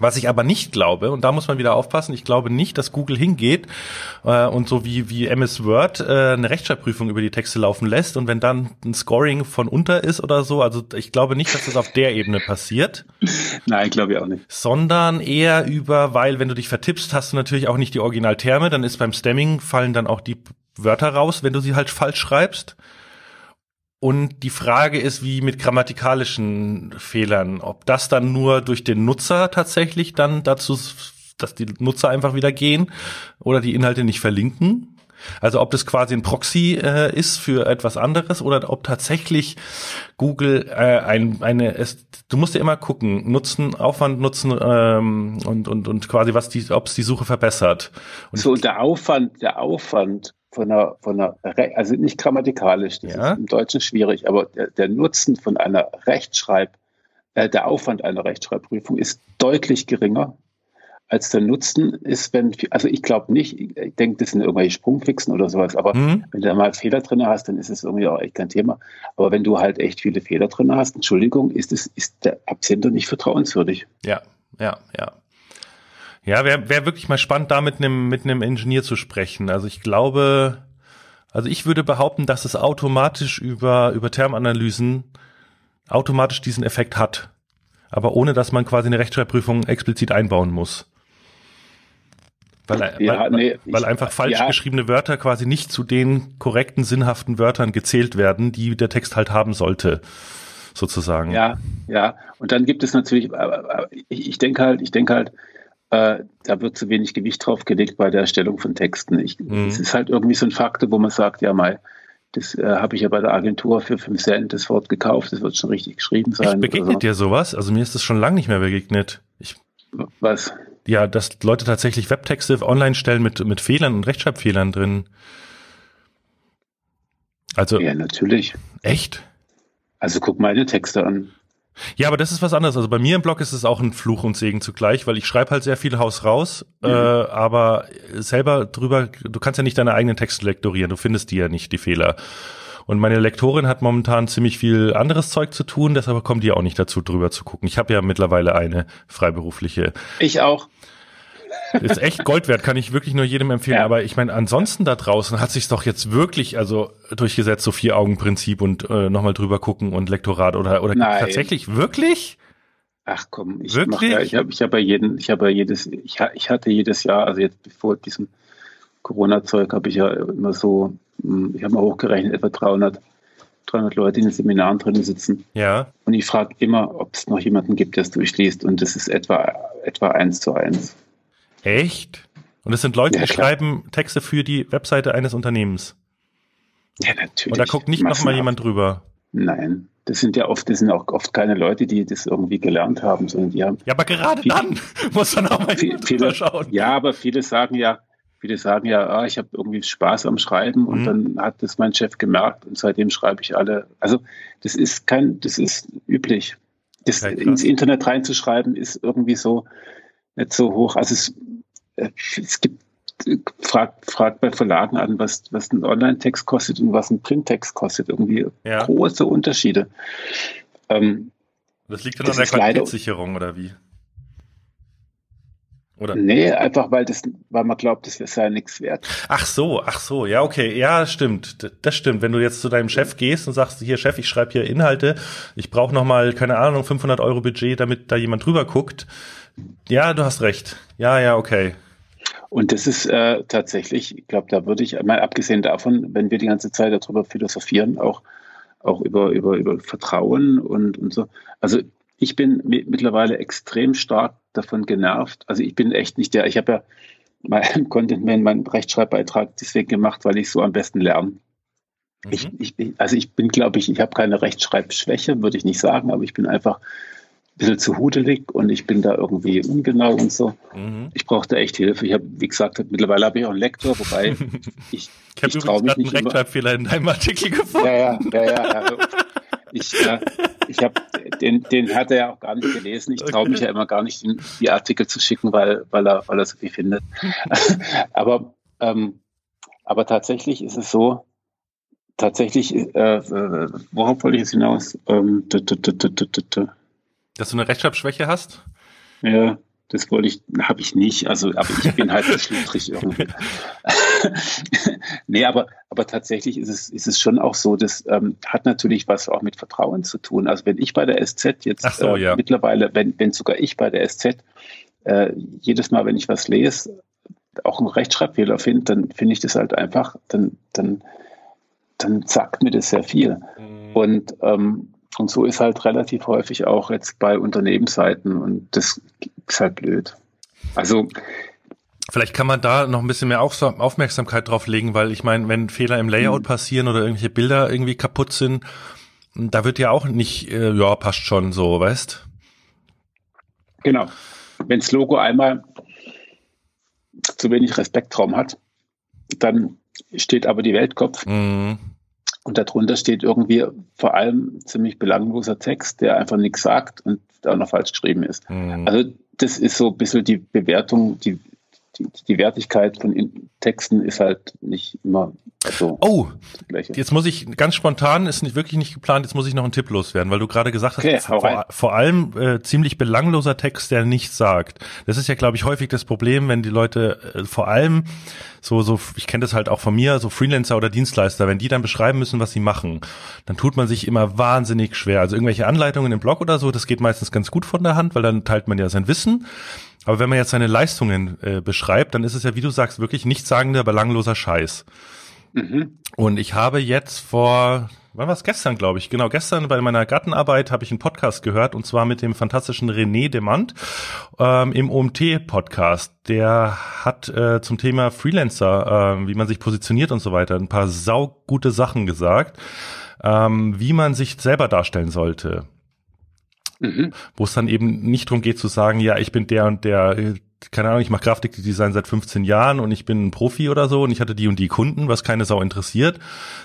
Was ich aber nicht glaube, und da muss man wieder aufpassen, ich glaube nicht, dass Google hingeht äh, und so wie, wie MS Word äh, eine Rechtschreibprüfung über die Texte laufen lässt und wenn dann ein Scoring von unter ist oder so, also ich glaube nicht, dass das auf der Ebene passiert. Nein, glaube ich auch nicht. Sondern eher über, weil wenn du dich vertippst, hast du natürlich auch nicht die Originalterme, dann ist beim Stemming fallen dann auch die Wörter raus, wenn du sie halt falsch schreibst. Und die Frage ist, wie mit grammatikalischen Fehlern, ob das dann nur durch den Nutzer tatsächlich dann dazu, dass die Nutzer einfach wieder gehen oder die Inhalte nicht verlinken. Also ob das quasi ein Proxy äh, ist für etwas anderes oder ob tatsächlich Google äh, ein, eine, es, du musst ja immer gucken, Nutzen, Aufwand, Nutzen ähm, und und und quasi was die, ob es die Suche verbessert. Und so der Aufwand, der Aufwand von einer, von einer, also nicht grammatikalisch, das ja. ist im Deutschen schwierig, aber der, der Nutzen von einer Rechtschreib, äh, der Aufwand einer Rechtschreibprüfung ist deutlich geringer als der Nutzen ist, wenn, also ich glaube nicht, ich denke, das sind irgendwelche Sprungfixen oder sowas, aber mhm. wenn du da mal Fehler drin hast, dann ist es irgendwie auch echt kein Thema. Aber wenn du halt echt viele Fehler drin hast, Entschuldigung, ist es, ist der Absender nicht vertrauenswürdig. Ja, ja, ja. Ja, wäre wär wirklich mal spannend, da mit einem mit einem Ingenieur zu sprechen. Also ich glaube, also ich würde behaupten, dass es automatisch über über Termanalysen automatisch diesen Effekt hat, aber ohne dass man quasi eine Rechtschreibprüfung explizit einbauen muss. Weil, ja, weil, nee, weil ich, einfach falsch ja. geschriebene Wörter quasi nicht zu den korrekten, sinnhaften Wörtern gezählt werden, die der Text halt haben sollte, sozusagen. Ja, ja. Und dann gibt es natürlich, ich, ich denke halt, ich denke halt, äh, da wird zu wenig Gewicht drauf gelegt bei der Erstellung von Texten. Ich, mhm. Es ist halt irgendwie so ein Faktor, wo man sagt, ja mal, das äh, habe ich ja bei der Agentur für 5 Cent das Wort gekauft, das wird schon richtig geschrieben sein. Echt, begegnet so. dir sowas? Also mir ist das schon lange nicht mehr begegnet. Ich, Was? Ja, dass Leute tatsächlich Webtexte online stellen mit, mit Fehlern und Rechtschreibfehlern drin. Also. Ja, natürlich. Echt? Also guck meine Texte an. Ja, aber das ist was anderes. Also bei mir im Blog ist es auch ein Fluch und Segen zugleich, weil ich schreibe halt sehr viel Haus raus, mhm. äh, aber selber drüber, du kannst ja nicht deine eigenen Texte lektorieren, du findest die ja nicht, die Fehler. Und meine Lektorin hat momentan ziemlich viel anderes Zeug zu tun, deshalb kommt die auch nicht dazu, drüber zu gucken. Ich habe ja mittlerweile eine freiberufliche. Ich auch. Ist echt Gold wert, kann ich wirklich nur jedem empfehlen. Ja. Aber ich meine, ansonsten da draußen hat sich doch jetzt wirklich also durchgesetzt, so vier Augen Prinzip und äh, nochmal drüber gucken und Lektorat oder oder tatsächlich wirklich? Ach komm, ich wirklich? ja, ich habe ich hab ja jeden, ich habe ja jedes, ich, ich hatte jedes Jahr, also jetzt bevor diesem Corona-Zeug habe ich ja immer so, hm, ich habe mal hochgerechnet, etwa 300 300 Leute in den Seminaren drin sitzen. Ja. Und ich frage immer, ob es noch jemanden gibt, der es durchliest. Und das ist etwa, etwa eins zu eins. Echt? Und es sind Leute, ja, die schreiben Texte für die Webseite eines Unternehmens. Ja, natürlich. Und da guckt nicht nochmal jemand drüber. Nein, das sind ja oft, das sind auch oft keine Leute, die das irgendwie gelernt haben, sondern die haben. Ja, aber gerade viele, dann (laughs) muss dann auch mal viel, viele, schauen. Ja, aber viele sagen ja, viele sagen ja, ah, ich habe irgendwie Spaß am Schreiben und mhm. dann hat das mein Chef gemerkt und seitdem schreibe ich alle. Also das ist kein, das ist üblich. Das okay, ins Internet reinzuschreiben ist irgendwie so, nicht so hoch. Also es, äh, es gibt, fragt, fragt bei Verlagen an, was, was ein Online-Text kostet und was ein Print-Text kostet. Irgendwie ja. große Unterschiede. Ähm, das liegt dann das an der Qualitätssicherung oder wie? Oder? Nee, einfach weil das, weil man glaubt, das sei ja nichts wert. Ach so, ach so, ja, okay, ja, stimmt. Das stimmt. Wenn du jetzt zu deinem Chef gehst und sagst, hier Chef, ich schreibe hier Inhalte, ich brauche noch mal, keine Ahnung, 500 Euro Budget, damit da jemand drüber guckt, ja, du hast recht. Ja, ja, okay. Und das ist äh, tatsächlich, ich glaube, da würde ich, mal abgesehen davon, wenn wir die ganze Zeit darüber philosophieren, auch, auch über, über, über Vertrauen und, und so. Also ich bin mittlerweile extrem stark davon genervt. Also ich bin echt nicht der, ich habe ja meinen Content, meinen Rechtschreibbeitrag deswegen gemacht, weil ich so am besten lerne. Mhm. Ich, ich, also ich bin, glaube ich, ich habe keine Rechtschreibschwäche, würde ich nicht sagen, aber ich bin einfach bisschen zu hudelig und ich bin da irgendwie ungenau und so. Mhm. Ich brauchte echt Hilfe. Ich habe, wie gesagt, mittlerweile habe ich auch einen Lektor, wobei (laughs) ich, ich, ich traue mich nicht einen Rechtschreibfehler in deinem Artikel gefunden. Ja, ja, ja, ja. Also ich, äh, ich habe den, den hat er ja auch gar nicht gelesen. Ich traue mich ja immer gar nicht, die, Artikel zu schicken, weil, weil er, weil er so viel findet. (laughs) aber, ähm, aber tatsächlich ist es so, tatsächlich, äh, äh worauf wollte ich jetzt hinaus? Ähm, dass du eine Rechtschreibschwäche hast? Ja. das wollte ich, habe ich nicht. Also, aber ich bin halt so schlüpfrig irgendwie. (laughs) nee, aber, aber tatsächlich ist es, ist es schon auch so, das ähm, hat natürlich was auch mit Vertrauen zu tun. Also wenn ich bei der SZ jetzt so, äh, ja. mittlerweile, wenn, wenn sogar ich bei der SZ äh, jedes Mal, wenn ich was lese, auch einen Rechtschreibfehler finde, dann finde ich das halt einfach, dann, dann, dann sagt mir das sehr viel. Mhm. Und ähm, und so ist halt relativ häufig auch jetzt bei Unternehmensseiten und das ist halt blöd. Also Vielleicht kann man da noch ein bisschen mehr Aufmerksamkeit drauf legen, weil ich meine, wenn Fehler im Layout mhm. passieren oder irgendwelche Bilder irgendwie kaputt sind, da wird ja auch nicht, äh, ja, passt schon so, weißt? Genau. Wenn das Logo einmal zu wenig Respektraum hat, dann steht aber die Weltkopf. Mhm. Und darunter steht irgendwie vor allem ziemlich belangloser Text, der einfach nichts sagt und auch noch falsch geschrieben ist. Mhm. Also das ist so ein bisschen die Bewertung, die, die, die Wertigkeit von Texten ist halt nicht immer so. Oh, jetzt muss ich ganz spontan, ist nicht wirklich nicht geplant, jetzt muss ich noch einen Tipp loswerden, weil du gerade gesagt hast, okay, vor, vor, allem äh, ziemlich belangloser Text, der nichts sagt. Das ist ja, glaube ich, häufig das Problem, wenn die Leute äh, vor allem so, so, ich kenne das halt auch von mir, so Freelancer oder Dienstleister, wenn die dann beschreiben müssen, was sie machen, dann tut man sich immer wahnsinnig schwer. Also irgendwelche Anleitungen im Blog oder so, das geht meistens ganz gut von der Hand, weil dann teilt man ja sein Wissen. Aber wenn man jetzt seine Leistungen äh, beschreibt, dann ist es ja, wie du sagst, wirklich nichtssagender, belangloser Scheiß. Mhm. Und ich habe jetzt vor, wann war es gestern, glaube ich, genau, gestern bei meiner Gartenarbeit habe ich einen Podcast gehört und zwar mit dem fantastischen René Demand ähm, im OMT-Podcast. Der hat äh, zum Thema Freelancer, äh, wie man sich positioniert und so weiter, ein paar saugute Sachen gesagt, ähm, wie man sich selber darstellen sollte. Mhm. Wo es dann eben nicht darum geht zu sagen, ja, ich bin der und der äh, keine Ahnung, ich mache Grafikdesign seit 15 Jahren und ich bin ein Profi oder so und ich hatte die und die Kunden, was keine Sau interessiert,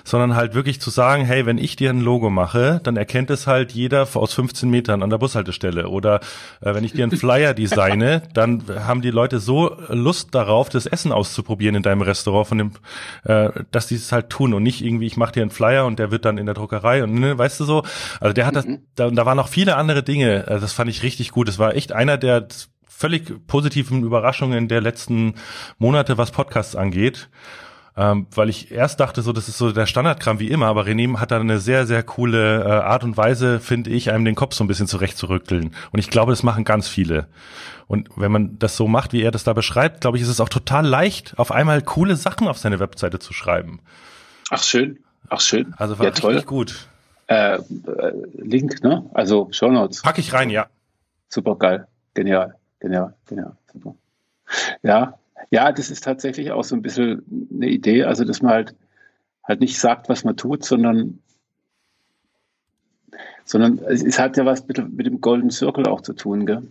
sondern halt wirklich zu sagen, hey, wenn ich dir ein Logo mache, dann erkennt es halt jeder aus 15 Metern an der Bushaltestelle oder äh, wenn ich dir einen Flyer (laughs) designe, dann haben die Leute so Lust darauf, das Essen auszuprobieren in deinem Restaurant, von dem, äh, dass die es halt tun und nicht irgendwie, ich mache dir einen Flyer und der wird dann in der Druckerei und ne, weißt du so, also der hat das, mhm. da, da waren noch viele andere Dinge, also das fand ich richtig gut. Das war echt einer der völlig positiven Überraschungen der letzten Monate, was Podcasts angeht. Ähm, weil ich erst dachte, so das ist so der Standardkram wie immer, aber René hat da eine sehr, sehr coole äh, Art und Weise, finde ich, einem den Kopf so ein bisschen zurechtzurückeln. Und ich glaube, das machen ganz viele. Und wenn man das so macht, wie er das da beschreibt, glaube ich, ist es auch total leicht, auf einmal coole Sachen auf seine Webseite zu schreiben. Ach schön, ach schön. Also war ja, toll. gut. Äh, äh, Link, ne? Also Show Notes. Pack ich rein, ja. Super geil, genial. Genau, genau, super. Ja, ja, das ist tatsächlich auch so ein bisschen eine Idee, also dass man halt, halt nicht sagt, was man tut, sondern, sondern es hat ja was mit, mit dem Golden Circle auch zu tun, gell?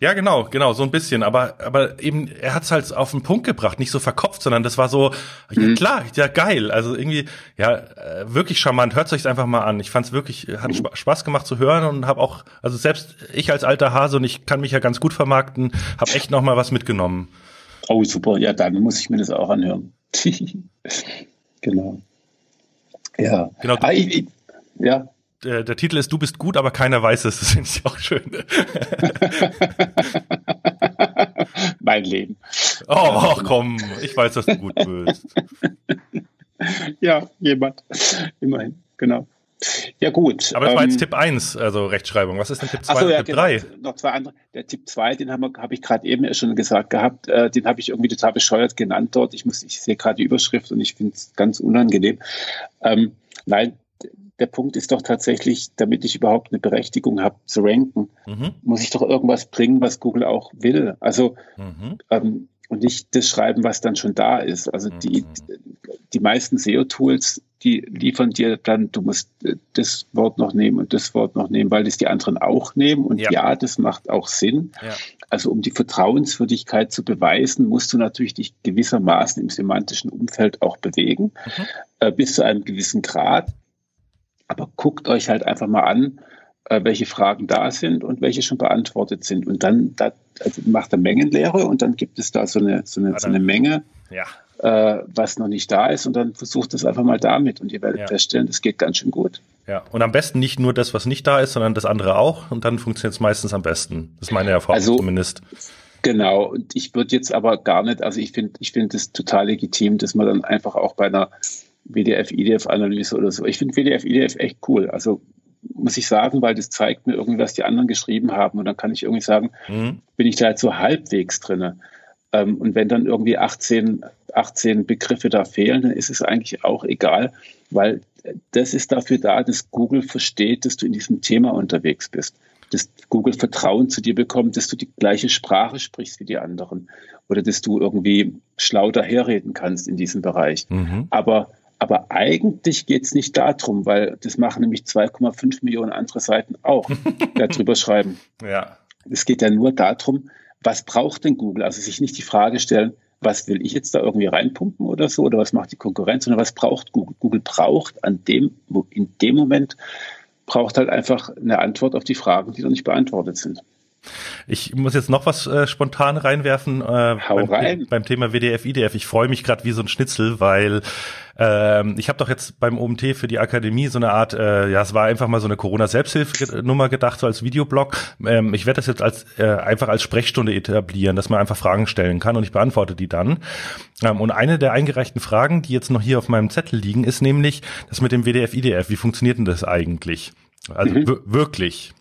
Ja, genau, genau, so ein bisschen. Aber, aber eben, er hat es halt auf den Punkt gebracht, nicht so verkopft, sondern das war so, mhm. ja klar, ja geil. Also irgendwie, ja, äh, wirklich charmant. Hört euch einfach mal an. Ich fand es wirklich, hat mhm. Spaß gemacht zu hören und habe auch, also selbst ich als alter Hase und ich kann mich ja ganz gut vermarkten, habe echt noch mal was mitgenommen. Oh, super. Ja, dann muss ich mir das auch anhören. (laughs) genau. Ja. Genau. Ah, ich, ich, ja der, der Titel ist Du bist gut, aber keiner weiß es. (laughs) Das finde ich auch schön. (laughs) mein Leben. Oh, komm, ich weiß, dass du gut bist. (laughs) ja, jemand. Immerhin, genau. Ja, gut. Aber das war jetzt ähm, Tipp 1, also Rechtschreibung. Was ist denn Tipp 2 und ja, Tipp genau, 3? Noch zwei andere. Der Tipp 2, den habe hab ich gerade eben schon gesagt gehabt, äh, den habe ich irgendwie total bescheuert genannt dort. Ich, muss, ich sehe gerade die Überschrift und ich finde es ganz unangenehm. Ähm, nein, der Punkt ist doch tatsächlich, damit ich überhaupt eine Berechtigung habe zu ranken, mhm. muss ich doch irgendwas bringen, was Google auch will. Also mhm. ähm, und nicht das schreiben, was dann schon da ist. Also mhm. die, die meisten SEO-Tools, die liefern dir dann, du musst äh, das Wort noch nehmen und das Wort noch nehmen, weil das die anderen auch nehmen. Und ja, ja das macht auch Sinn. Ja. Also um die Vertrauenswürdigkeit zu beweisen, musst du natürlich dich gewissermaßen im semantischen Umfeld auch bewegen, mhm. äh, bis zu einem gewissen Grad. Aber guckt euch halt einfach mal an, äh, welche Fragen da sind und welche schon beantwortet sind. Und dann da, also macht er Mengenlehre und dann gibt es da so eine, so eine, so eine Menge. Ja. äh, was noch nicht da ist und dann versucht es einfach mal damit und ihr werdet ja. feststellen, das geht ganz schön gut. Ja, und am besten nicht nur das, was nicht da ist, sondern das andere auch und dann funktioniert es meistens am besten. Das ist meine Erfahrung also, zumindest. Genau, und ich würde jetzt aber gar nicht, also ich finde, ich finde es total legitim, dass man dann einfach auch bei einer WDF-IDF-Analyse oder so, ich finde WDF-IDF echt cool. Also muss ich sagen, weil das zeigt mir irgendwie, was die anderen geschrieben haben. Und dann kann ich irgendwie sagen, mhm. bin ich da jetzt so halbwegs drin. Ähm, und wenn dann irgendwie 18, 18 Begriffe da fehlen, dann ist es eigentlich auch egal, weil das ist dafür da, dass Google versteht, dass du in diesem Thema unterwegs bist. Dass Google Vertrauen zu dir bekommt, dass du die gleiche Sprache sprichst wie die anderen oder dass du irgendwie schlau daherreden kannst in diesem Bereich. Mhm. Aber aber eigentlich geht es nicht darum, weil das machen nämlich 2,5 Millionen andere Seiten auch, (laughs) darüber schreiben. Ja. Es geht ja nur darum, was braucht denn Google? Also sich nicht die Frage stellen, was will ich jetzt da irgendwie reinpumpen oder so, oder was macht die Konkurrenz, sondern was braucht Google? Google braucht an dem, in dem Moment braucht halt einfach eine Antwort auf die Fragen, die noch nicht beantwortet sind. Ich muss jetzt noch was äh, spontan reinwerfen äh, beim, rein. beim, Thema WDF, IDF. Ich freue mich gerade wie so ein Schnitzel, weil ähm, ich habe doch jetzt beim OMT für die Akademie so eine Art, äh, ja, es war einfach mal so eine Corona-Selbsthilfenummer gedacht, so als Videoblog. Ähm, ich werde das jetzt als äh, einfach als Sprechstunde etablieren, dass man einfach Fragen stellen kann und ich beantworte die dann. Ähm, und eine der eingereichten Fragen, die jetzt noch hier auf meinem Zettel liegen, ist nämlich das mit dem WDF, IDF. Wie funktioniert denn das eigentlich? Also mhm. wirklich.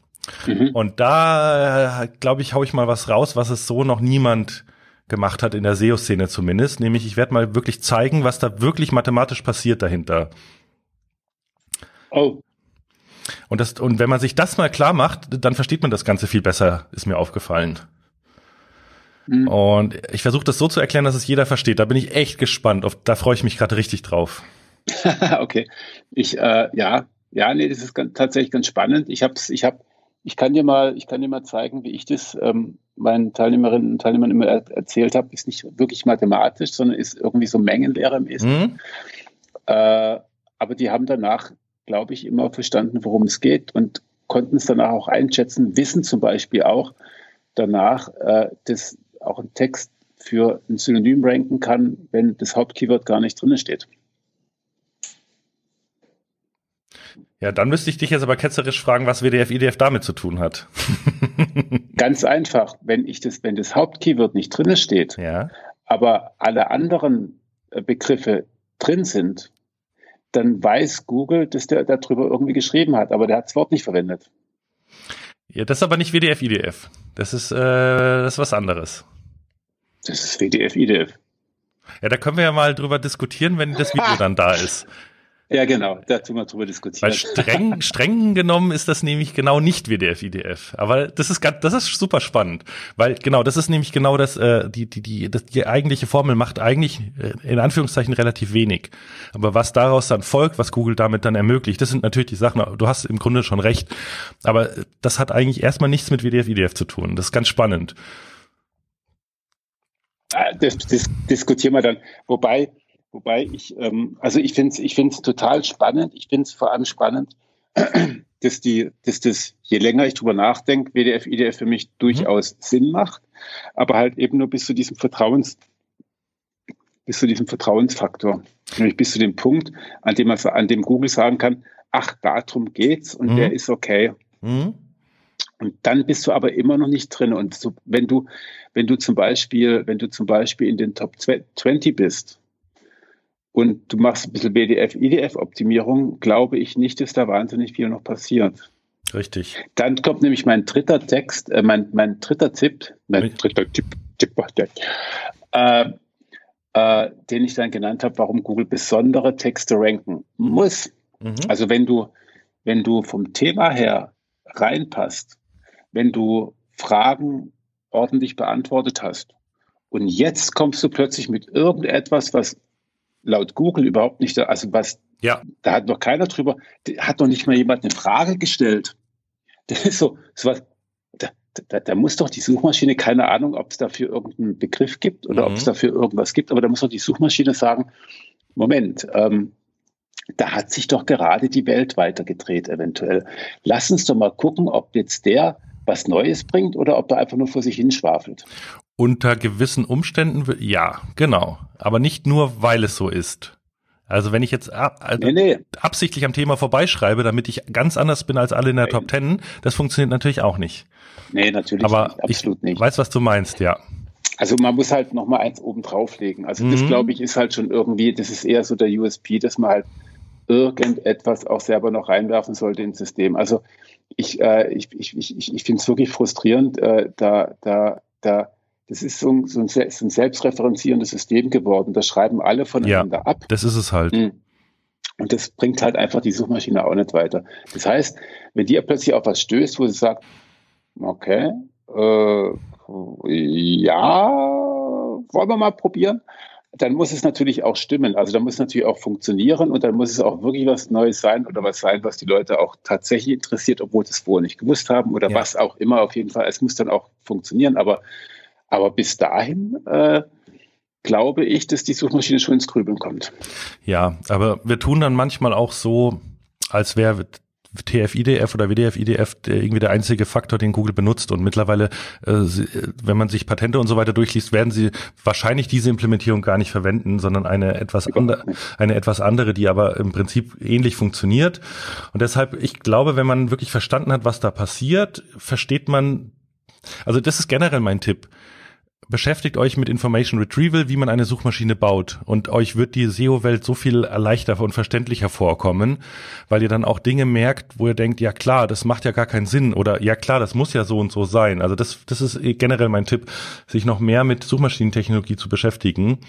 Mhm. Und da, äh, glaube ich, hau ich mal was raus, was es so noch niemand gemacht hat in der SEO-Szene zumindest. Nämlich, ich werde mal wirklich zeigen, was da wirklich mathematisch passiert dahinter. Oh. Und, das, und wenn man sich das mal klar macht, dann versteht man das Ganze viel besser, ist mir aufgefallen. Mhm. Und ich versuche das so zu erklären, dass es jeder versteht. Da bin ich echt gespannt. Auf, da freue ich mich gerade richtig drauf. (laughs) okay. Ich, äh, ja, ja, nee, das ist ganz, tatsächlich ganz spannend. Ich habe ich hab ich kann dir mal, ich kann dir mal zeigen, wie ich das ähm, meinen Teilnehmerinnen und Teilnehmern immer er erzählt habe. Ist nicht wirklich mathematisch, sondern ist irgendwie so Mengenlehre im. Mhm. Äh, aber die haben danach, glaube ich, immer verstanden, worum es geht und konnten es danach auch einschätzen, wissen zum Beispiel auch danach, äh, dass auch ein Text für ein Synonym ranken kann, wenn das Hauptkeyword gar nicht drin steht. Ja, dann müsste ich dich jetzt aber ketzerisch fragen, was WDF, IDF damit zu tun hat. (laughs) Ganz einfach, wenn ich das, wenn das Hauptkeyword nicht drin steht, ja. aber alle anderen äh, Begriffe drin sind, dann weiß Google, dass der darüber irgendwie geschrieben hat, aber der hat das Wort nicht verwendet. Ja, das ist aber nicht WDF, IDF. Das ist, äh, das ist was anderes. Das ist WDF, IDF. Ja, da können wir ja mal drüber diskutieren, wenn das Video (laughs) dann da ist. Ja, genau, da tun wir drüber diskutieren. Weil streng, streng genommen ist das nämlich genau nicht WDF, IDF. Aber das ist ganz, das ist super spannend. Weil genau, das ist nämlich genau das, äh, die, die, die, das, die eigentliche Formel macht eigentlich äh, in Anführungszeichen relativ wenig. Aber was daraus dann folgt, was Google damit dann ermöglicht, das sind natürlich die Sachen, du hast im Grunde schon recht. Aber das hat eigentlich erstmal nichts mit WDF, IDF zu tun. Das ist ganz spannend. Ah, das, das diskutieren wir dann. Wobei, Wobei ich, ähm, also ich finde es ich find's total spannend. Ich finde es vor allem spannend, (clears throat) dass, die, dass das, je länger ich drüber nachdenke, WDF, IDF für mich durchaus mhm. Sinn macht, aber halt eben nur bis zu diesem Vertrauens, bis zu diesem Vertrauensfaktor. Nämlich bis zu dem Punkt, an dem man, an dem Google sagen kann, ach, darum geht's und mhm. der ist okay. Mhm. Und dann bist du aber immer noch nicht drin. Und so, wenn du, wenn du zum Beispiel, wenn du zum Beispiel in den Top 20 bist, und du machst ein bisschen BDF, IDF-Optimierung, glaube ich nicht, dass da wahnsinnig viel noch passiert. Richtig. Dann kommt nämlich mein dritter Text, äh, mein, mein dritter Tipp, mein dritter Tipp, Tipp äh, äh, den ich dann genannt habe, warum Google besondere Texte ranken muss. Mhm. Also wenn du, wenn du vom Thema her reinpasst, wenn du Fragen ordentlich beantwortet hast und jetzt kommst du plötzlich mit irgendetwas, was laut Google überhaupt nicht, also was, ja. da hat noch keiner drüber, hat noch nicht mal jemand eine Frage gestellt. (laughs) Das ist so, so was, da, da, da muss doch die Suchmaschine, keine Ahnung, ob es dafür irgendeinen Begriff gibt oder mhm. ob es dafür irgendwas gibt, aber da muss doch die Suchmaschine sagen, Moment, ähm, da hat sich doch gerade die Welt weitergedreht eventuell. Lass uns doch mal gucken, ob jetzt der was Neues bringt oder ob er einfach nur vor sich hin schwafelt. Unter gewissen Umständen, ja, genau. Aber nicht nur, weil es so ist. Also wenn ich jetzt ab, also nee, nee. absichtlich am Thema vorbeischreibe, damit ich ganz anders bin als alle in der nee. Top Ten, das funktioniert natürlich auch nicht. Nee, natürlich Aber nicht, absolut ich nicht. weiß, was du meinst, ja. Also man muss halt noch mal eins oben drauflegen. Also mhm. das glaube ich ist halt schon irgendwie, das ist eher so der USP, dass man halt irgendetwas auch selber noch reinwerfen sollte ins System. Also ich, äh, ich, ich, ich, ich finde es wirklich frustrierend, äh, da, da, da das ist so ein, so ein, selbstreferenzierendes System geworden. Das schreiben alle voneinander ja, ab. Das ist es halt. Hm. Und das bringt halt einfach die Suchmaschine auch nicht weiter. Das heißt, wenn die plötzlich auf was stößt, wo sie sagt, okay, äh, ja, wollen wir mal probieren, dann muss es natürlich auch stimmen. Also dann muss es natürlich auch funktionieren und dann muss es auch wirklich was Neues sein oder was sein, was die Leute auch tatsächlich interessiert, obwohl sie es vorher nicht gewusst haben oder ja. was auch immer. Auf jeden Fall, es muss dann auch funktionieren. Aber aber bis dahin äh, glaube ich, dass die Suchmaschine schon ins Grübeln kommt. Ja, aber wir tun dann manchmal auch so, als wäre TF-IDF oder WDF-IDF irgendwie der einzige Faktor, den Google benutzt. Und mittlerweile, äh, wenn man sich Patente und so weiter durchliest, werden sie wahrscheinlich diese Implementierung gar nicht verwenden, sondern eine etwas andere, eine etwas andere, die aber im Prinzip ähnlich funktioniert. Und deshalb, ich glaube, wenn man wirklich verstanden hat, was da passiert, versteht man, also das ist generell mein Tipp beschäftigt euch mit Information Retrieval, wie man eine Suchmaschine baut. Und euch wird die SEO-Welt so viel leichter und verständlicher vorkommen, weil ihr dann auch Dinge merkt, wo ihr denkt, ja klar, das macht ja gar keinen Sinn oder ja klar, das muss ja so und so sein. Also das, das ist generell mein Tipp, sich noch mehr mit Suchmaschinentechnologie zu beschäftigen,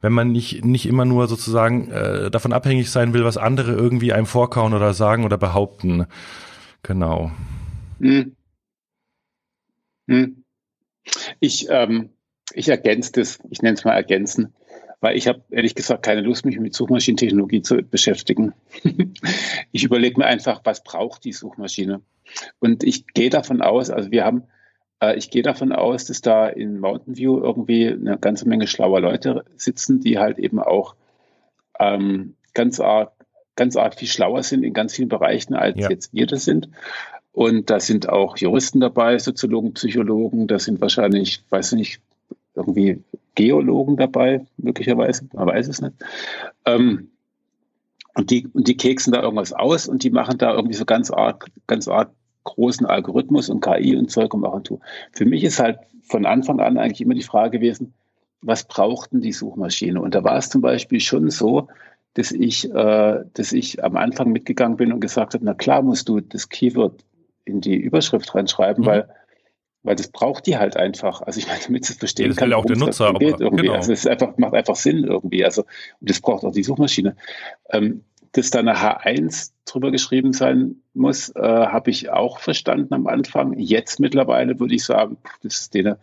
wenn man nicht, nicht immer nur sozusagen äh, davon abhängig sein will, was andere irgendwie einem vorkauen oder sagen oder behaupten. Genau. Hm. Hm. Ich, ähm, ich ergänze das, ich nenne es mal ergänzen, weil ich habe ehrlich gesagt keine Lust, mich mit Suchmaschinentechnologie zu beschäftigen. (laughs) ich überlege mir einfach, was braucht die Suchmaschine? Und ich gehe davon aus, also wir haben, äh, ich gehe davon aus, dass da in Mountain View irgendwie eine ganze Menge schlauer Leute sitzen, die halt eben auch ähm, ganz arg ganz arg viel schlauer sind in ganz vielen Bereichen, als ja. jetzt wir das sind. Und da sind auch Juristen dabei, Soziologen, Psychologen, da sind wahrscheinlich, weiß ich nicht, irgendwie Geologen dabei, möglicherweise, man weiß es nicht. Ähm, und die, und die keksen da irgendwas aus und die machen da irgendwie so ganz arg, ganz arg großen Algorithmus und KI und Zeug und machen tu. Für mich ist halt von Anfang an eigentlich immer die Frage gewesen, was braucht denn die Suchmaschine? Und da war es zum Beispiel schon so, dass ich, äh, dass ich am Anfang mitgegangen bin und gesagt habe, na klar musst du das Keyword in die Überschrift reinschreiben, mhm. weil, weil das braucht die halt einfach. Also ich meine, damit sie es verstehen ja, das kann, will auch der Nutzer, aber, irgendwie. Genau. Also es einfach, macht einfach Sinn irgendwie. Also und das braucht auch die Suchmaschine. Ähm, dass da eine H1 drüber geschrieben sein muss, äh, habe ich auch verstanden am Anfang. Jetzt mittlerweile würde ich sagen, das ist denen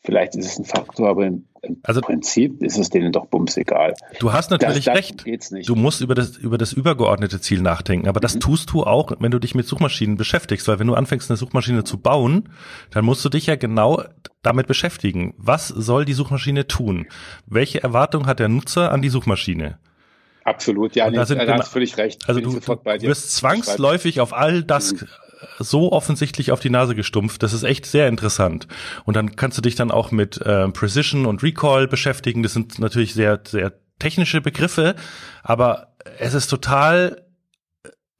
Vielleicht ist es ein Faktor, aber im, im also, Prinzip ist es denen doch bums egal. Du hast natürlich das, recht. Du musst über das, über das übergeordnete Ziel nachdenken, aber das mhm. tust du auch, wenn du dich mit Suchmaschinen beschäftigst, weil wenn du anfängst, eine Suchmaschine zu bauen, dann musst du dich ja genau damit beschäftigen. Was soll die Suchmaschine tun? Welche Erwartung hat der Nutzer an die Suchmaschine? Absolut, ja, nee, da, sind, da hast völlig recht. Also du, du wirst zwangsläufig auf all das mhm so offensichtlich auf die Nase gestumpft. Das ist echt sehr interessant. Und dann kannst du dich dann auch mit äh, Precision und Recall beschäftigen. Das sind natürlich sehr, sehr technische Begriffe, aber es ist total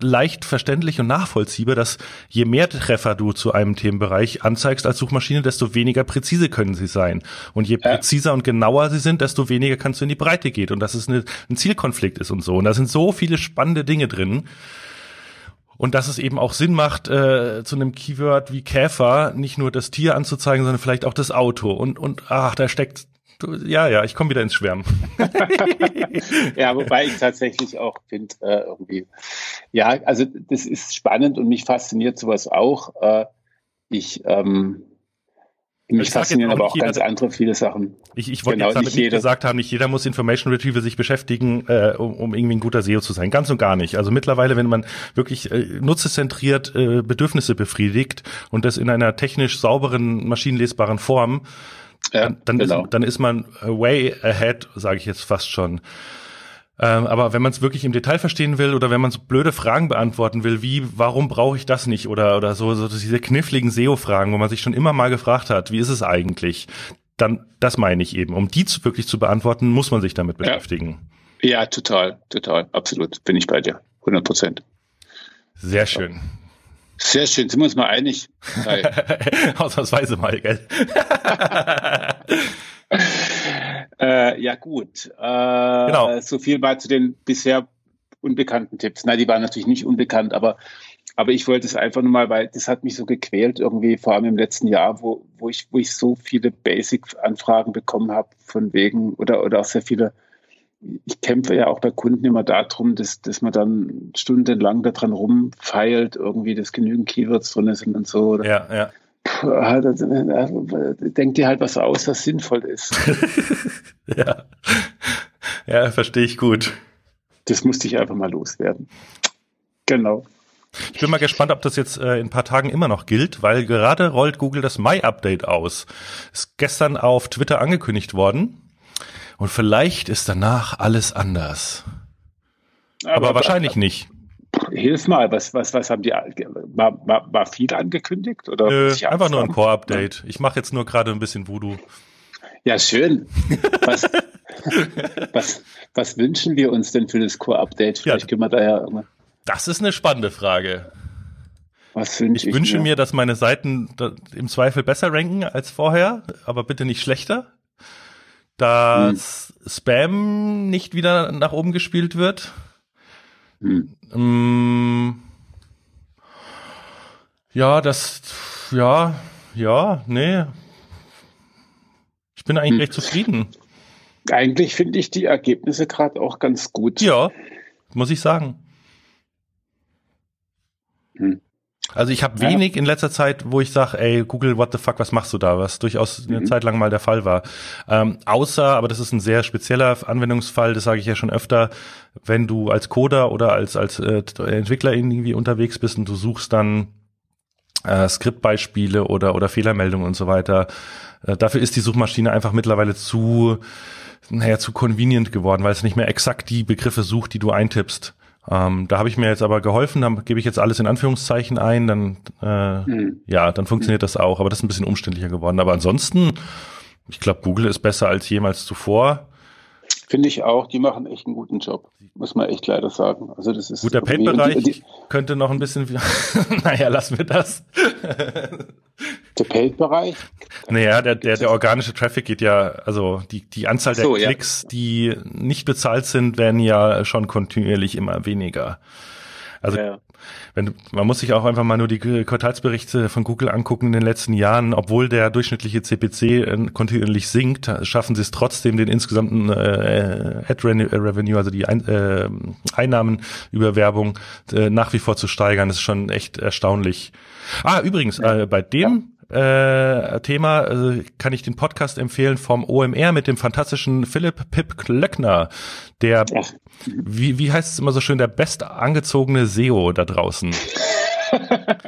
leicht verständlich und nachvollziehbar, dass je mehr Treffer du zu einem Themenbereich anzeigst als Suchmaschine, desto weniger präzise können sie sein. Und je präziser und genauer sie sind, desto weniger kannst du in die Breite gehen und dass es eine, ein Zielkonflikt ist und so. Und da sind so viele spannende Dinge drin und dass es eben auch Sinn macht, äh, zu einem Keyword wie Käfer nicht nur das Tier anzuzeigen, sondern vielleicht auch das Auto. Und, und ach, da steckt, ja, ja, ich komme wieder ins Schwärmen. (laughs) ja, wobei ich tatsächlich auch finde, äh, irgendwie, ja, also das ist spannend und mich fasziniert sowas auch. Äh, ich, ähm, mich faszinieren aber auch jeder, ganz andere viele Sachen. Ich, ich wollte genau, jetzt damit nicht, nicht gesagt haben, nicht jeder muss Information Retrieval sich beschäftigen, äh, um, um irgendwie ein guter SEO zu sein. Ganz und gar nicht. Also mittlerweile, wenn man wirklich äh, nutzerzentriert äh, Bedürfnisse befriedigt und das in einer technisch sauberen, maschinenlesbaren Form, ja, dann, genau. ist, dann ist man way ahead, sage ich jetzt fast schon. Ähm, aber wenn man es wirklich im Detail verstehen will oder wenn man so blöde Fragen beantworten will, wie, warum brauche ich das nicht oder, oder so, so diese kniffligen SEO-Fragen, wo man sich schon immer mal gefragt hat, wie ist es eigentlich? dann, das meine ich eben. Um die zu, wirklich zu beantworten, muss man sich damit beschäftigen. Ja, ja total, total, absolut. Bin ich bei dir. 100 Prozent. Sehr schön. Sehr schön, sind wir uns mal einig. (laughs) Ausnahmsweise mal, gell? (laughs) äh, ja, gut. Äh, genau. So viel mal zu den bisher unbekannten Tipps. Nein, die waren natürlich nicht unbekannt, aber, aber ich wollte es einfach nur mal, weil das hat mich so gequält irgendwie, vor allem im letzten Jahr, wo, wo, ich, wo ich so viele Basic-Anfragen bekommen habe, von wegen, oder, oder auch sehr viele ich kämpfe ja auch bei Kunden immer darum, dass, dass man dann stundenlang daran rumfeilt, irgendwie, dass genügend Keywords drin sind und so. Ja, ja. Puh, denk dir halt was aus, was sinnvoll ist. (laughs) ja. Ja, verstehe ich gut. Das musste ich einfach mal loswerden. Genau. Ich bin mal gespannt, ob das jetzt äh, in ein paar Tagen immer noch gilt, weil gerade rollt Google das Mai-Update aus. Ist gestern auf Twitter angekündigt worden. Und vielleicht ist danach alles anders. Aber, Aber wahrscheinlich nicht. Hilf mal, was, was, was haben die, war, war, war viel angekündigt? Oder Nö, einfach nur ein Core-Update. Ich mache jetzt nur gerade ein bisschen Voodoo. Ja, schön. Was, (laughs) was, was wünschen wir uns denn für das Core-Update? Vielleicht ja, können wir da ja Das ist eine spannende Frage. Was wünsch ich, ich wünsche mir? mir, dass meine Seiten im Zweifel besser ranken als vorher, aber bitte nicht schlechter dass hm. Spam nicht wieder nach oben gespielt wird. Hm. Ähm, ja, das, ja, ja, nee. Ich bin eigentlich hm. recht zufrieden. Eigentlich finde ich die Ergebnisse gerade auch ganz gut. Ja, muss ich sagen. Hm. Also ich habe wenig in letzter Zeit, wo ich sage, ey, Google, what the fuck, was machst du da? Was durchaus mhm. eine Zeit lang mal der Fall war. Ähm, außer, aber das ist ein sehr spezieller Anwendungsfall, das sage ich ja schon öfter, wenn du als Coder oder als, als äh, Entwickler irgendwie unterwegs bist und du suchst dann äh, Skriptbeispiele oder, oder Fehlermeldungen und so weiter. Äh, dafür ist die Suchmaschine einfach mittlerweile zu, naja, zu convenient geworden, weil es nicht mehr exakt die Begriffe sucht, die du eintippst. Ähm, da habe ich mir jetzt aber geholfen, dann gebe ich jetzt alles in Anführungszeichen ein, dann äh, mhm. ja, dann funktioniert mhm. das auch, aber das ist ein bisschen umständlicher geworden. Aber ansonsten, ich glaube, Google ist besser als jemals zuvor. Finde ich auch, die machen echt einen guten Job, muss man echt leider sagen. Also das ist gut. Der Paid-Bereich könnte noch ein bisschen, (laughs) naja, lassen wir das. (laughs) der Paid-Bereich? Naja, der, der, der organische Traffic geht ja, also die, die Anzahl so, der Klicks, ja. die nicht bezahlt sind, werden ja schon kontinuierlich immer weniger. Also ja. wenn man muss sich auch einfach mal nur die Quartalsberichte von Google angucken in den letzten Jahren, obwohl der durchschnittliche CPC äh, kontinuierlich sinkt, schaffen sie es trotzdem den insgesamten äh, Ad Revenue, also die Ein äh, Einnahmen über Werbung äh, nach wie vor zu steigern. Das ist schon echt erstaunlich. Ah, übrigens, äh, bei dem äh, Thema äh, kann ich den Podcast empfehlen vom OMR mit dem fantastischen Philipp Pip Klöckner, der, wie, wie heißt es immer so schön, der best angezogene SEO da draußen. (laughs)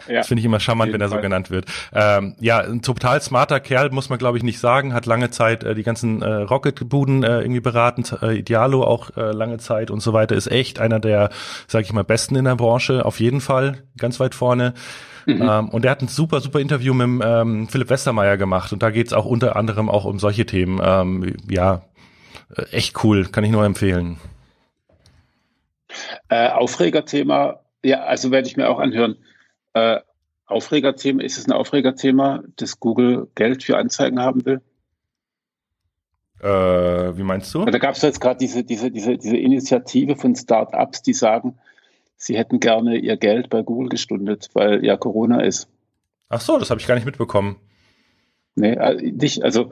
ja, das finde ich immer charmant, wenn er so Fall. genannt wird. Ähm, ja, ein total smarter Kerl, muss man glaube ich nicht sagen, hat lange Zeit äh, die ganzen äh, Rocket-Buden äh, irgendwie beraten, äh, Idealo auch äh, lange Zeit und so weiter, ist echt einer der, sage ich mal, besten in der Branche, auf jeden Fall, ganz weit vorne. Mhm. Ähm, und er hat ein super, super Interview mit ähm, Philipp Westermeier gemacht und da geht's auch unter anderem auch um solche Themen. Ähm, ja, äh, echt cool, kann ich nur empfehlen. Äh, Aufregerthema, ja, also werde ich mir auch anhören. Äh, Aufregerthema, ist es ein Aufregerthema, dass Google Geld für Anzeigen haben will? Äh, wie meinst du? Da gab es jetzt gerade diese, diese, diese, diese Initiative von Start-ups, die sagen, sie hätten gerne ihr Geld bei Google gestundet, weil ja Corona ist. Ach so, das habe ich gar nicht mitbekommen. Nee, äh, nicht, also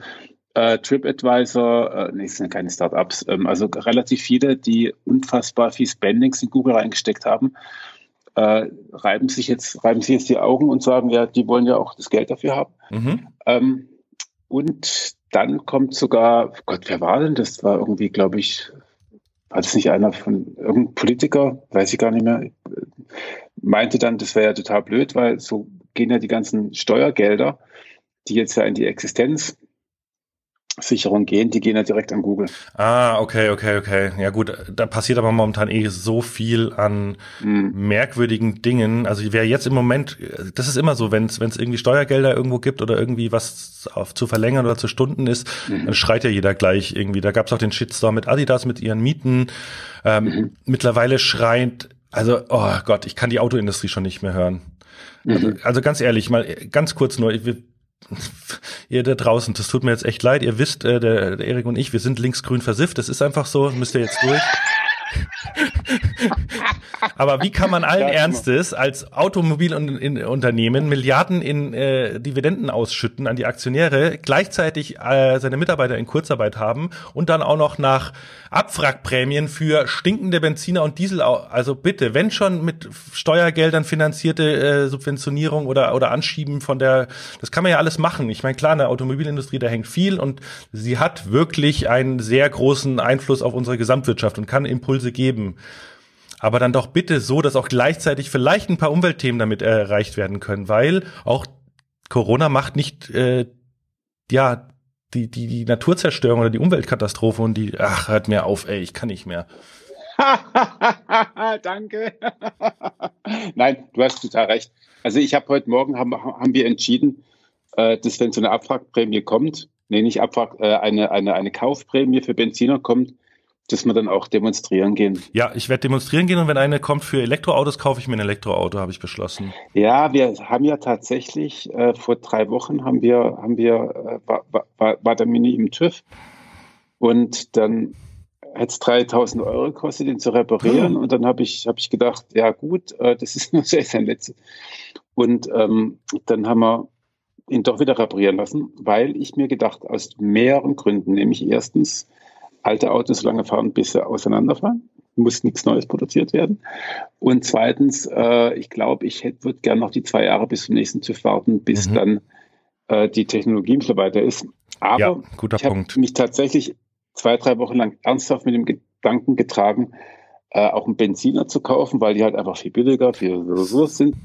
äh, TripAdvisor, äh, nee, sind keine Startups, ähm, also relativ viele, die unfassbar viel Spendings in Google reingesteckt haben, äh, reiben sich jetzt, reiben sich jetzt die Augen und sagen, ja, die wollen ja auch das Geld dafür haben. Mhm. Ähm, und dann kommt sogar, Gott, wer war denn das? War irgendwie, glaube ich, war das nicht einer von irgendeinem Politiker, weiß ich gar nicht mehr, meinte dann, das wäre ja total blöd, weil so gehen ja die ganzen Steuergelder, die jetzt ja in die Existenz Sicherung gehen, die gehen ja direkt an Google. Ah, okay, okay, okay. Ja gut, da passiert aber momentan eh so viel an mhm. merkwürdigen Dingen. Also wer jetzt im Moment, das ist immer so, wenn es irgendwie Steuergelder irgendwo gibt oder irgendwie was auf, zu verlängern oder zu Stunden ist, mhm. dann schreit ja jeder gleich irgendwie. Da gab es auch den Shitstorm mit Adidas mit ihren Mieten. Ähm, mhm. Mittlerweile schreit, also, oh Gott, ich kann die Autoindustrie schon nicht mehr hören. Also, mhm. also ganz ehrlich, mal ganz kurz nur, wir, ihr da draußen, das tut mir jetzt echt leid. Ihr wisst, äh, der, der Erik und ich, wir sind linksgrün versifft. Das ist einfach so, müsst ihr jetzt durch. (laughs) Aber wie kann man allen Ernstes als Automobilunternehmen Milliarden in äh, Dividenden ausschütten an die Aktionäre, gleichzeitig äh, seine Mitarbeiter in Kurzarbeit haben und dann auch noch nach Abwrackprämien für stinkende Benziner und Diesel, also bitte, wenn schon mit Steuergeldern finanzierte äh, Subventionierung oder oder Anschieben von der, das kann man ja alles machen. Ich meine, klar, in der Automobilindustrie, da hängt viel und sie hat wirklich einen sehr großen Einfluss auf unsere Gesamtwirtschaft und kann Impulse geben aber dann doch bitte so, dass auch gleichzeitig vielleicht ein paar Umweltthemen damit erreicht werden können, weil auch Corona macht nicht äh, ja die die die Naturzerstörung oder die Umweltkatastrophe und die ach hört mir auf, ey, ich kann nicht mehr. (laughs) Danke. Nein, du hast total recht. Also ich habe heute Morgen haben, haben wir entschieden, äh, dass wenn so eine Abwrackprämie kommt, nee, nicht Abwrack, äh, eine, eine, eine Kaufprämie für Benziner kommt, dass wir dann auch demonstrieren gehen. Ja, ich werde demonstrieren gehen und wenn eine kommt für Elektroautos, kaufe ich mir ein Elektroauto, habe ich beschlossen. Ja, wir haben ja tatsächlich äh, vor drei Wochen haben wir haben wir äh, war, war, war der Mini im TÜV und dann hat es 3000 Euro gekostet, den zu reparieren. Oh. Und dann habe ich, hab ich gedacht, ja gut, äh, das ist (laughs) nur sein letztes. Und ähm, dann haben wir ihn doch wieder reparieren lassen, weil ich mir gedacht, aus mehreren Gründen, nämlich erstens, alte Autos so lange fahren, bis sie auseinanderfahren. Muss nichts Neues produziert werden. Und zweitens, äh, ich glaube, ich würde gerne noch die zwei Jahre bis zum nächsten TÜV warten, bis mhm. dann äh, die Technologie so weiter ist. Aber ja, ich habe mich tatsächlich zwei, drei Wochen lang ernsthaft mit dem Gedanken getragen, äh, auch einen Benziner zu kaufen, weil die halt einfach viel billiger, viel Ressourcen sind.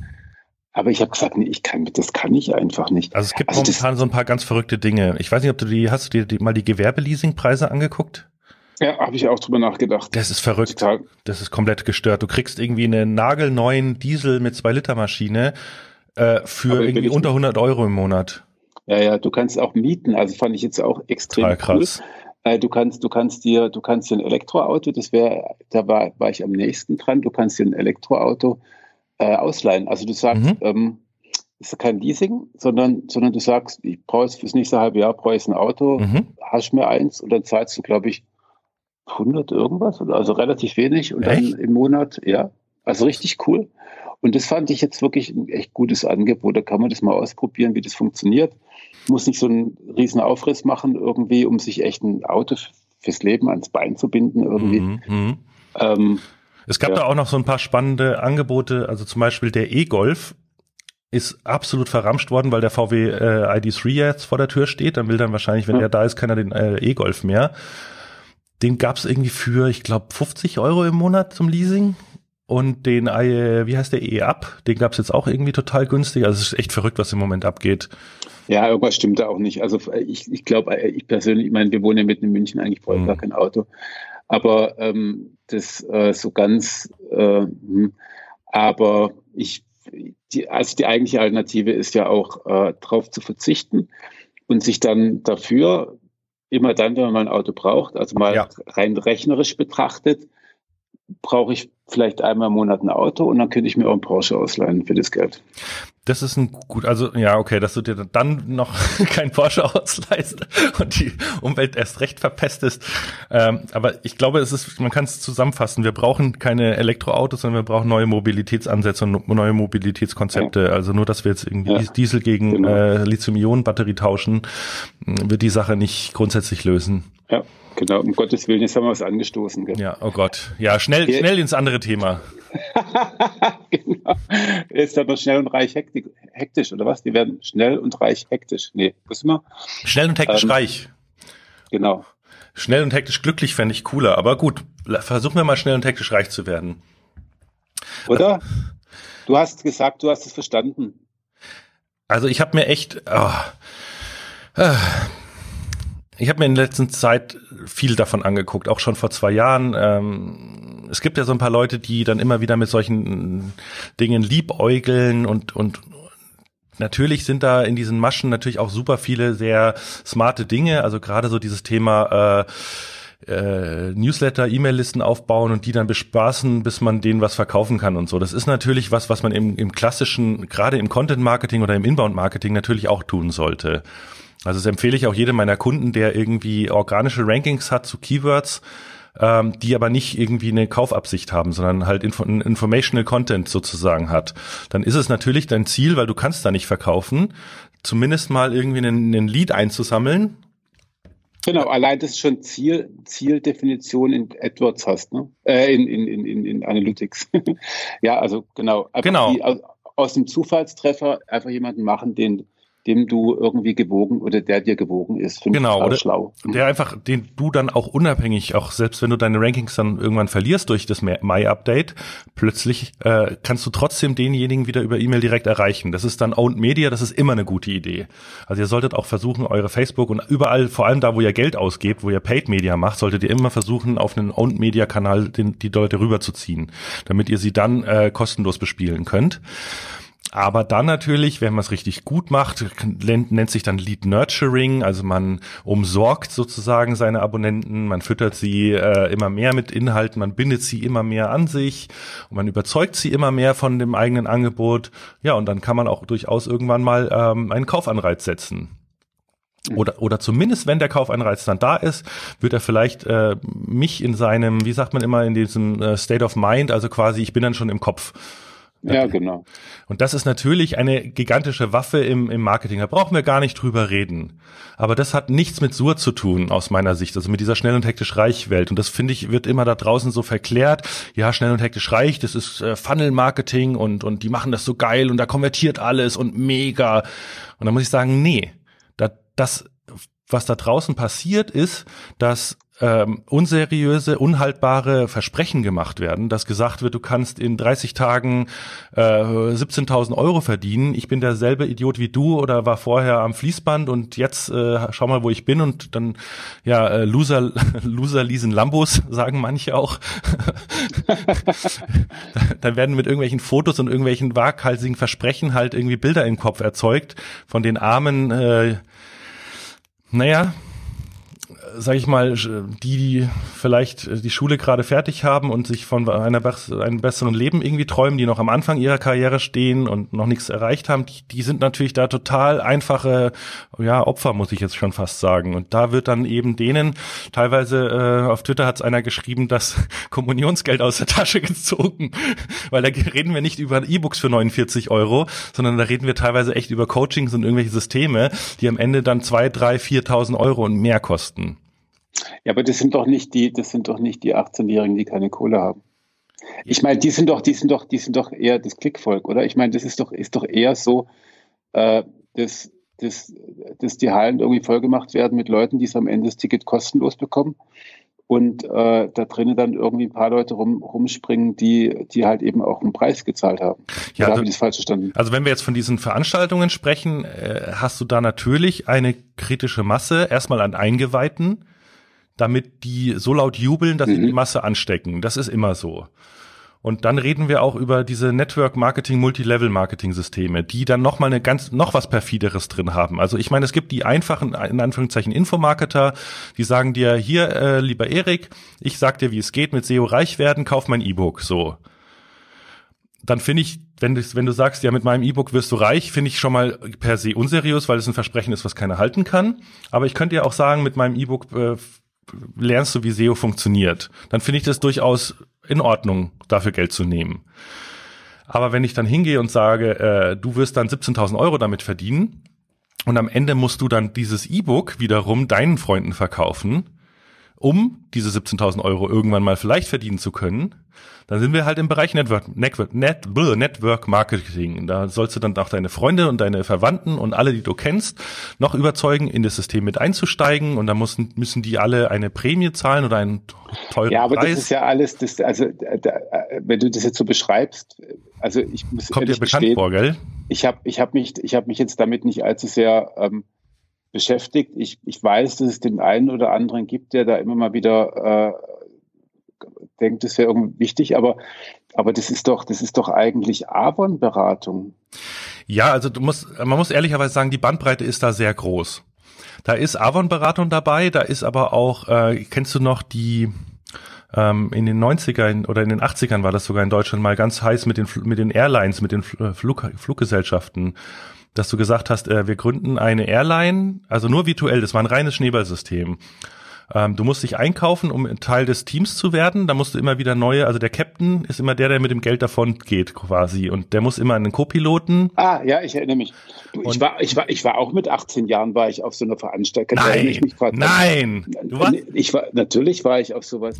Aber ich habe gesagt, nee, ich kann, das kann ich einfach nicht. Also es gibt also momentan so ein paar ganz verrückte Dinge. Ich weiß nicht, ob du die, hast du dir die, mal die Gewerbeleasingpreise angeguckt? Ja, habe ich auch drüber nachgedacht. Das ist verrückt. Total. Das ist komplett gestört. Du kriegst irgendwie einen nagelneuen Diesel mit 2 Liter Maschine äh, für irgendwie unter 100 Euro im Monat. Ja, ja, du kannst auch mieten. Also fand ich jetzt auch extrem Total krass. Cool. Äh, du kannst, du kannst dir, du kannst dir ein Elektroauto, das wäre, da war, war ich am nächsten dran. Du kannst dir ein Elektroauto äh, ausleihen. Also du sagst, mhm. ähm, ist kein Leasing, sondern, sondern du sagst, ich brauche fürs nächste halbe Jahr, brauche ich ein Auto, mhm. hast mir eins und dann zahlst du, glaube ich, 100 irgendwas, also relativ wenig und echt? dann im Monat, ja, also richtig cool. Und das fand ich jetzt wirklich ein echt gutes Angebot. Da kann man das mal ausprobieren, wie das funktioniert. Muss nicht so einen riesen Aufriss machen irgendwie, um sich echt ein Auto fürs Leben ans Bein zu binden irgendwie. Mhm. mhm. Ähm, es gab ja. da auch noch so ein paar spannende Angebote, also zum Beispiel der E-Golf ist absolut verramscht worden, weil der VW äh, ID3 jetzt vor der Tür steht. Dann will dann wahrscheinlich, wenn ja. der da ist, keiner den äh, E-Golf mehr. Den gab es irgendwie für, ich glaube, 50 Euro im Monat zum Leasing. Und den, äh, wie heißt der E-Up? Den gab es jetzt auch irgendwie total günstig. Also es ist echt verrückt, was im Moment abgeht. Ja, irgendwas stimmt da auch nicht. Also ich, ich glaube, äh, ich persönlich, ich meine, wir wohnen ja mitten in München, eigentlich brauche ich mhm. gar kein Auto. Aber ähm, das äh, so ganz, äh, hm. aber ich, die, also die eigentliche Alternative ist ja auch, äh, darauf zu verzichten und sich dann dafür immer dann, wenn man ein Auto braucht, also mal ja. rein rechnerisch betrachtet, brauche ich vielleicht einmal im Monat ein Auto und dann könnte ich mir auch einen Porsche ausleihen für das Geld. Das ist ein gut, also ja, okay, dass du dir dann noch (laughs) kein Porsche ausleihst und die Umwelt erst recht verpestest. Ähm, aber ich glaube, es ist, man kann es zusammenfassen. Wir brauchen keine Elektroautos, sondern wir brauchen neue Mobilitätsansätze und neue Mobilitätskonzepte. Ja. Also nur, dass wir jetzt irgendwie ja. Diesel gegen genau. äh, Lithium-Ionen-Batterie tauschen, wird die Sache nicht grundsätzlich lösen. Ja. Genau, um Gottes Willen, jetzt haben wir was angestoßen. Gell? Ja, oh Gott. Ja, schnell, Hier. schnell ins andere Thema. (laughs) genau. Ist aber schnell und reich hektisch, oder was? Die werden schnell und reich hektisch. Nee, was immer? Schnell und hektisch ähm, reich. Genau. Schnell und hektisch glücklich fände ich cooler, aber gut, versuchen wir mal schnell und hektisch reich zu werden. Oder? Du hast gesagt, du hast es verstanden. Also ich habe mir echt. Oh, Ich habe mir in der letzten Zeit viel davon angeguckt, auch schon vor zwei Jahren. Ähm, es gibt ja so ein paar Leute, die dann immer wieder mit solchen Dingen liebäugeln und, und Natürlich sind da in diesen Maschen natürlich auch super viele sehr smarte Dinge. Also gerade so dieses Thema äh, äh, Newsletter, E-Mail-Listen aufbauen und die dann bespaßen, bis man denen was verkaufen kann und so. Das ist natürlich was, was man im, im klassischen, gerade im Content-Marketing oder im Inbound-Marketing natürlich auch tun sollte. Also das empfehle ich auch jedem meiner Kunden, der irgendwie organische Rankings hat zu Keywords, ähm, die aber nicht irgendwie eine Kaufabsicht haben, sondern halt Info Informational Content sozusagen hat, dann ist es natürlich dein Ziel, weil du kannst da nicht verkaufen, zumindest mal irgendwie einen, einen Lead einzusammeln. Genau, allein das ist schon Ziel, Zieldefinition in AdWords hast, ne? Äh, in, in, in, in Analytics. (laughs) ja, also genau. Einfach genau. Die, aus, aus dem Zufallstreffer einfach jemanden machen, den dem du irgendwie gewogen oder der dir gewogen ist. Finde genau, oder schlau. Der einfach, den du dann auch unabhängig, auch selbst wenn du deine Rankings dann irgendwann verlierst durch das Mai-Update, plötzlich äh, kannst du trotzdem denjenigen wieder über E-Mail direkt erreichen. Das ist dann Owned Media, das ist immer eine gute Idee. Also ihr solltet auch versuchen, eure Facebook und überall, vor allem da, wo ihr Geld ausgebt, wo ihr Paid Media macht, solltet ihr immer versuchen, auf einen Owned Media Kanal den, die Leute rüberzuziehen, damit ihr sie dann äh, kostenlos bespielen könnt. Aber dann natürlich, wenn man es richtig gut macht, nennt sich dann Lead Nurturing, also man umsorgt sozusagen seine Abonnenten, man füttert sie äh, immer mehr mit Inhalten, man bindet sie immer mehr an sich und man überzeugt sie immer mehr von dem eigenen Angebot. Ja, und dann kann man auch durchaus irgendwann mal ähm, einen Kaufanreiz setzen. Oder, oder zumindest, wenn der Kaufanreiz dann da ist, wird er vielleicht äh, mich in seinem, wie sagt man immer, in diesem äh, State of Mind, also quasi, ich bin dann schon im Kopf. Ja, genau. Und das ist natürlich eine gigantische Waffe im, im Marketing. Da brauchen wir gar nicht drüber reden. Aber das hat nichts mit Sur zu tun, aus meiner Sicht, also mit dieser schnell und hektisch reich Welt. Und das finde ich, wird immer da draußen so verklärt. Ja, schnell und hektisch reich, das ist äh, Funnel-Marketing und, und die machen das so geil und da konvertiert alles und mega. Und da muss ich sagen, nee, da, das, was da draußen passiert ist, dass ähm, unseriöse, unhaltbare Versprechen gemacht werden, dass gesagt wird, du kannst in 30 Tagen äh, 17.000 Euro verdienen. Ich bin derselbe Idiot wie du oder war vorher am Fließband und jetzt äh, schau mal, wo ich bin und dann ja äh, Loser (laughs) Loser leasen Lambos (laughs) sagen manche auch. (laughs) dann werden mit irgendwelchen Fotos und irgendwelchen waghalsigen Versprechen halt irgendwie Bilder im Kopf erzeugt von den armen äh, naja, sage ich mal, die, die vielleicht die Schule gerade fertig haben und sich von einer, einem besseren Leben irgendwie träumen, die noch am Anfang ihrer Karriere stehen und noch nichts erreicht haben, die, die sind natürlich da total einfache ja, Opfer, muss ich jetzt schon fast sagen. Und da wird dann eben denen, teilweise äh, auf Twitter hat es einer geschrieben, das (laughs) Kommunionsgeld aus der Tasche gezogen, (laughs) weil da reden wir nicht über E-Books für 49 Euro, sondern da reden wir teilweise echt über Coachings und irgendwelche Systeme, die am Ende dann zwei, drei, 4.000 Euro und mehr kosten. Ja, aber das sind doch nicht die, das sind doch nicht die 18-Jährigen, die keine Kohle haben. Ich meine, die sind doch, die sind doch, die sind doch eher das Klickvolk, oder? Ich meine, das ist doch, ist doch eher so, äh, dass, dass, dass die Hallen irgendwie vollgemacht werden mit Leuten, die es am Ende das Ticket kostenlos bekommen und äh, da drinnen dann irgendwie ein paar Leute rum, rumspringen, die, die halt eben auch einen Preis gezahlt haben. Ja, also, habe ich das falsch verstanden? Also wenn wir jetzt von diesen Veranstaltungen sprechen, äh, hast du da natürlich eine kritische Masse, erstmal an Eingeweihten, damit die so laut jubeln, dass mhm. sie die Masse anstecken. Das ist immer so. Und dann reden wir auch über diese Network Marketing, Multilevel Marketing Systeme, die dann noch mal eine ganz, noch was perfideres drin haben. Also ich meine, es gibt die einfachen, in Anführungszeichen Infomarketer, die sagen dir, hier, äh, lieber Erik, ich sag dir, wie es geht mit SEO reich werden, kauf mein E-Book, so. Dann finde ich, wenn du, wenn du sagst, ja, mit meinem E-Book wirst du reich, finde ich schon mal per se unseriös, weil es ein Versprechen ist, was keiner halten kann. Aber ich könnte ja auch sagen, mit meinem E-Book äh, lernst du, wie SEO funktioniert, dann finde ich das durchaus in Ordnung, dafür Geld zu nehmen. Aber wenn ich dann hingehe und sage, äh, du wirst dann 17.000 Euro damit verdienen und am Ende musst du dann dieses E-Book wiederum deinen Freunden verkaufen, um diese 17.000 Euro irgendwann mal vielleicht verdienen zu können, dann sind wir halt im Bereich Network, Network, Net, Network Marketing. Da sollst du dann auch deine Freunde und deine Verwandten und alle, die du kennst, noch überzeugen, in das System mit einzusteigen. Und da müssen, müssen die alle eine Prämie zahlen oder einen teuren Ja, aber Preis. das ist ja alles, das, also, da, wenn du das jetzt so beschreibst, also ich muss Kommt dir bekannt vor, gell? Ich habe ich hab mich, ich hab mich jetzt damit nicht allzu sehr ähm, beschäftigt. Ich, ich weiß, dass es den einen oder anderen gibt, der da immer mal wieder äh, denkt, das wäre irgendwie wichtig, aber, aber das ist doch, das ist doch eigentlich Avon-Beratung. Ja, also du musst, man muss ehrlicherweise sagen, die Bandbreite ist da sehr groß. Da ist Avon-Beratung dabei, da ist aber auch, äh, kennst du noch die, ähm, in den 90ern oder in den 80ern war das sogar in Deutschland mal ganz heiß mit den, mit den Airlines, mit den Flug, Fluggesellschaften dass du gesagt hast, äh, wir gründen eine Airline, also nur virtuell, das war ein reines Schneeballsystem. Ähm, du musst dich einkaufen, um Teil des Teams zu werden. Da musst du immer wieder neue, also der Captain ist immer der, der mit dem Geld davon geht quasi. Und der muss immer einen Co-Piloten. Ah, ja, ich erinnere mich. Du, ich, war, ich, war, ich war auch mit 18 Jahren, war ich auf so einer Veranstaltung. Nein, nein. Du warst? Ich war, natürlich war ich auf sowas.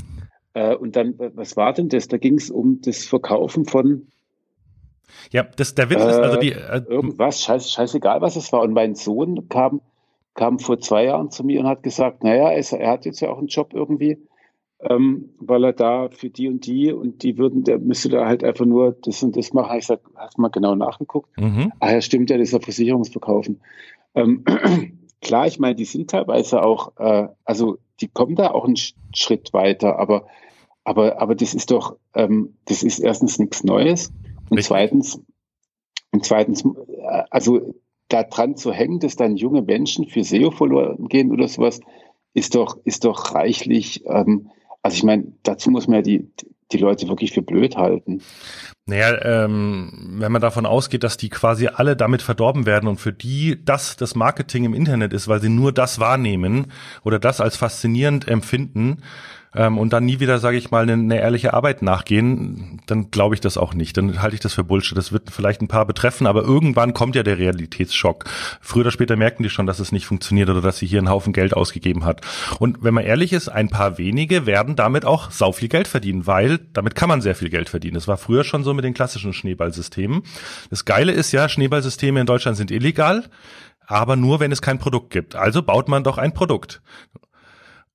Äh, und dann, was war denn das? Da ging es um das Verkaufen von ja, das, der Witz äh, ist also die. Äh, irgendwas, scheiß, scheißegal, was es war. Und mein Sohn kam, kam vor zwei Jahren zu mir und hat gesagt, naja, er, er hat jetzt ja auch einen Job irgendwie, ähm, weil er da für die und die und die würden, der müsste da halt einfach nur das und das machen. Ich sag, hast du mal genau nachgeguckt? Mhm. Ah ja, stimmt ja, das ist ja Versicherungsverkaufen. Ähm, (clears throat) klar, ich meine, die sind teilweise auch, äh, also die kommen da auch einen Schritt weiter, aber aber, aber das ist doch, ähm, das ist erstens nichts Neues. Und Richtig. zweitens, und zweitens, äh, also da dran zu hängen, dass dann junge Menschen für SEO verloren gehen oder sowas, ist doch, ist doch reichlich, ähm, also ich meine, dazu muss man ja die, die Leute wirklich für blöd halten. Naja, ähm, wenn man davon ausgeht, dass die quasi alle damit verdorben werden und für die das das Marketing im Internet ist, weil sie nur das wahrnehmen oder das als faszinierend empfinden, ähm, und dann nie wieder, sage ich mal, eine, eine ehrliche Arbeit nachgehen, dann glaube ich das auch nicht. Dann halte ich das für Bullshit. Das wird vielleicht ein paar betreffen, aber irgendwann kommt ja der Realitätsschock. Früher oder später merken die schon, dass es nicht funktioniert oder dass sie hier einen Haufen Geld ausgegeben hat. Und wenn man ehrlich ist, ein paar wenige werden damit auch sau viel Geld verdienen, weil damit kann man sehr viel Geld verdienen. Das war früher schon so mit den klassischen Schneeballsystemen. Das Geile ist ja, Schneeballsysteme in Deutschland sind illegal aber nur, wenn es kein Produkt gibt. Also baut man doch ein Produkt.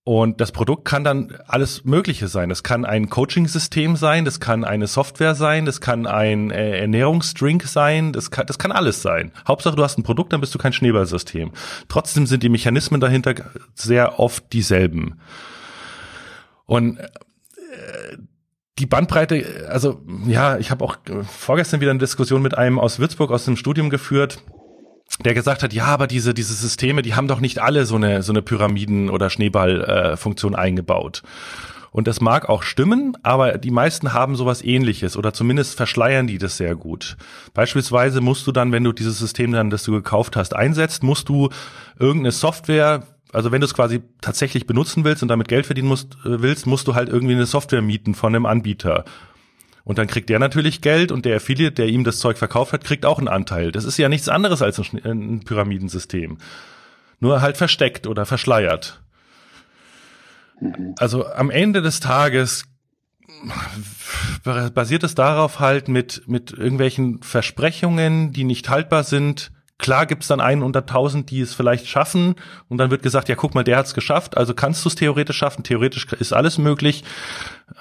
Und das Produkt kann dann alles Mögliche sein. Das kann ein Coaching-System sein, das kann eine Software sein, das kann ein äh, Ernährungsdrink sein, das kann, das kann alles sein. Hauptsache, du hast ein Produkt, dann bist du kein Schneeballsystem. Trotzdem sind die Mechanismen dahinter sehr oft dieselben. Und äh, die Bandbreite, also ja, ich habe auch vorgestern wieder eine Diskussion mit einem aus Würzburg aus dem Studium geführt der gesagt hat, ja, aber diese, diese Systeme, die haben doch nicht alle so eine, so eine Pyramiden- oder Schneeballfunktion äh, eingebaut. Und das mag auch stimmen, aber die meisten haben sowas ähnliches oder zumindest verschleiern die das sehr gut. Beispielsweise musst du dann, wenn du dieses System dann, das du gekauft hast, einsetzt, musst du irgendeine Software, also wenn du es quasi tatsächlich benutzen willst und damit Geld verdienen musst, äh, willst, musst du halt irgendwie eine Software mieten von einem Anbieter. Und dann kriegt der natürlich Geld und der Affiliate, der ihm das Zeug verkauft hat, kriegt auch einen Anteil. Das ist ja nichts anderes als ein, ein Pyramidensystem. Nur halt versteckt oder verschleiert. Also am Ende des Tages basiert es darauf halt mit, mit irgendwelchen Versprechungen, die nicht haltbar sind. Klar gibt's dann einen unter tausend, die es vielleicht schaffen und dann wird gesagt, ja guck mal, der hat's geschafft, also kannst du es theoretisch schaffen, theoretisch ist alles möglich.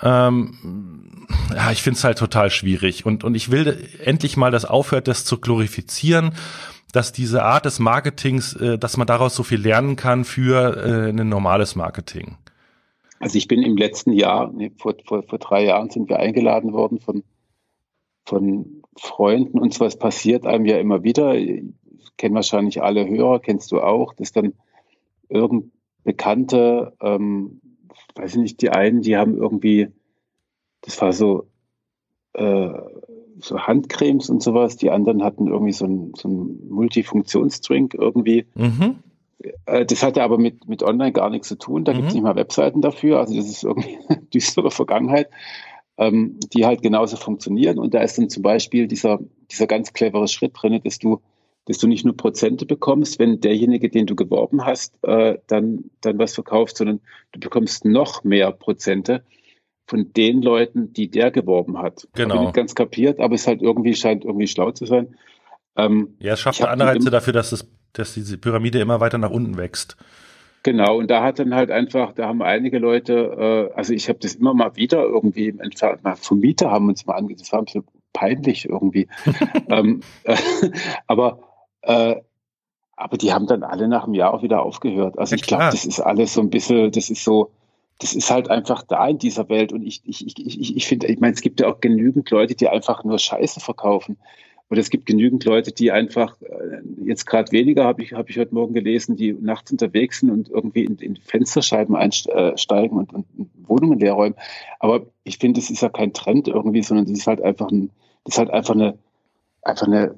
Ähm, ja, ich finde es halt total schwierig. Und, und ich will endlich mal, dass aufhört, das zu glorifizieren, dass diese Art des Marketings, äh, dass man daraus so viel lernen kann für äh, ein normales Marketing. Also ich bin im letzten Jahr, nee, vor, vor, vor drei Jahren sind wir eingeladen worden von, von Freunden und sowas passiert einem ja immer wieder. Kennen wahrscheinlich alle Hörer, kennst du auch, dass dann irgend Bekannte, ähm, weiß ich nicht, die einen, die haben irgendwie das war so, äh, so Handcremes und sowas. Die anderen hatten irgendwie so ein, so ein Multifunktionsdrink irgendwie. Mhm. Äh, das hatte aber mit, mit Online gar nichts zu tun. Da mhm. gibt es nicht mal Webseiten dafür. Also das ist irgendwie eine (laughs) düstere Vergangenheit, ähm, die halt genauso funktionieren. Und da ist dann zum Beispiel dieser, dieser ganz clevere Schritt drin, dass du dass du nicht nur Prozente bekommst, wenn derjenige, den du geworben hast, äh, dann, dann was verkauft, sondern du bekommst noch mehr Prozente, von den Leuten, die der geworben hat. Genau. Habe ich nicht ganz kapiert, aber es halt irgendwie scheint irgendwie schlau zu sein. Ähm, ja, es schafft Anreize dafür, dass, es, dass diese Pyramide immer weiter nach unten wächst. Genau, und da hat dann halt einfach, da haben einige Leute, äh, also ich habe das immer mal wieder irgendwie im entfernt, mal vom Mieter haben uns mal angesehen, das war ein bisschen peinlich irgendwie. (laughs) ähm, äh, aber äh, aber die haben dann alle nach einem Jahr auch wieder aufgehört. Also ja, ich glaube, das ist alles so ein bisschen, das ist so, das ist halt einfach da in dieser Welt. Und ich, ich, ich, ich, ich finde, ich meine, es gibt ja auch genügend Leute, die einfach nur Scheiße verkaufen. Und es gibt genügend Leute, die einfach, äh, jetzt gerade weniger, habe ich, hab ich heute Morgen gelesen, die nachts unterwegs sind und irgendwie in, in Fensterscheiben einsteigen und, und Wohnungen leer räumen. Aber ich finde, das ist ja kein Trend irgendwie, sondern das ist halt einfach ein, das ist halt einfach eine, einfach eine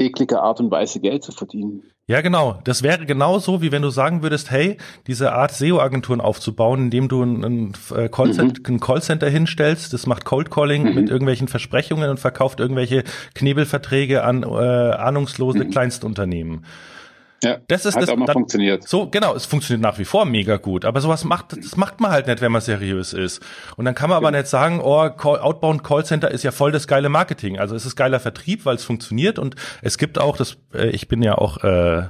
eklige Art und Weise Geld zu verdienen. Ja, genau. Das wäre genauso, wie wenn du sagen würdest, hey, diese Art SEO-Agenturen aufzubauen, indem du ein, ein, äh, Callcenter, mhm. ein Callcenter hinstellst, das macht Cold Calling mhm. mit irgendwelchen Versprechungen und verkauft irgendwelche Knebelverträge an äh, ahnungslose mhm. Kleinstunternehmen. Ja, das ist hat das, auch mal dann, funktioniert. So, genau, es funktioniert nach wie vor mega gut. Aber sowas macht, das macht man halt nicht, wenn man seriös ist. Und dann kann man aber nicht sagen, oh, Call, Outbound Callcenter ist ja voll das geile Marketing. Also es ist geiler Vertrieb, weil es funktioniert und es gibt auch, das, äh, ich bin ja auch äh,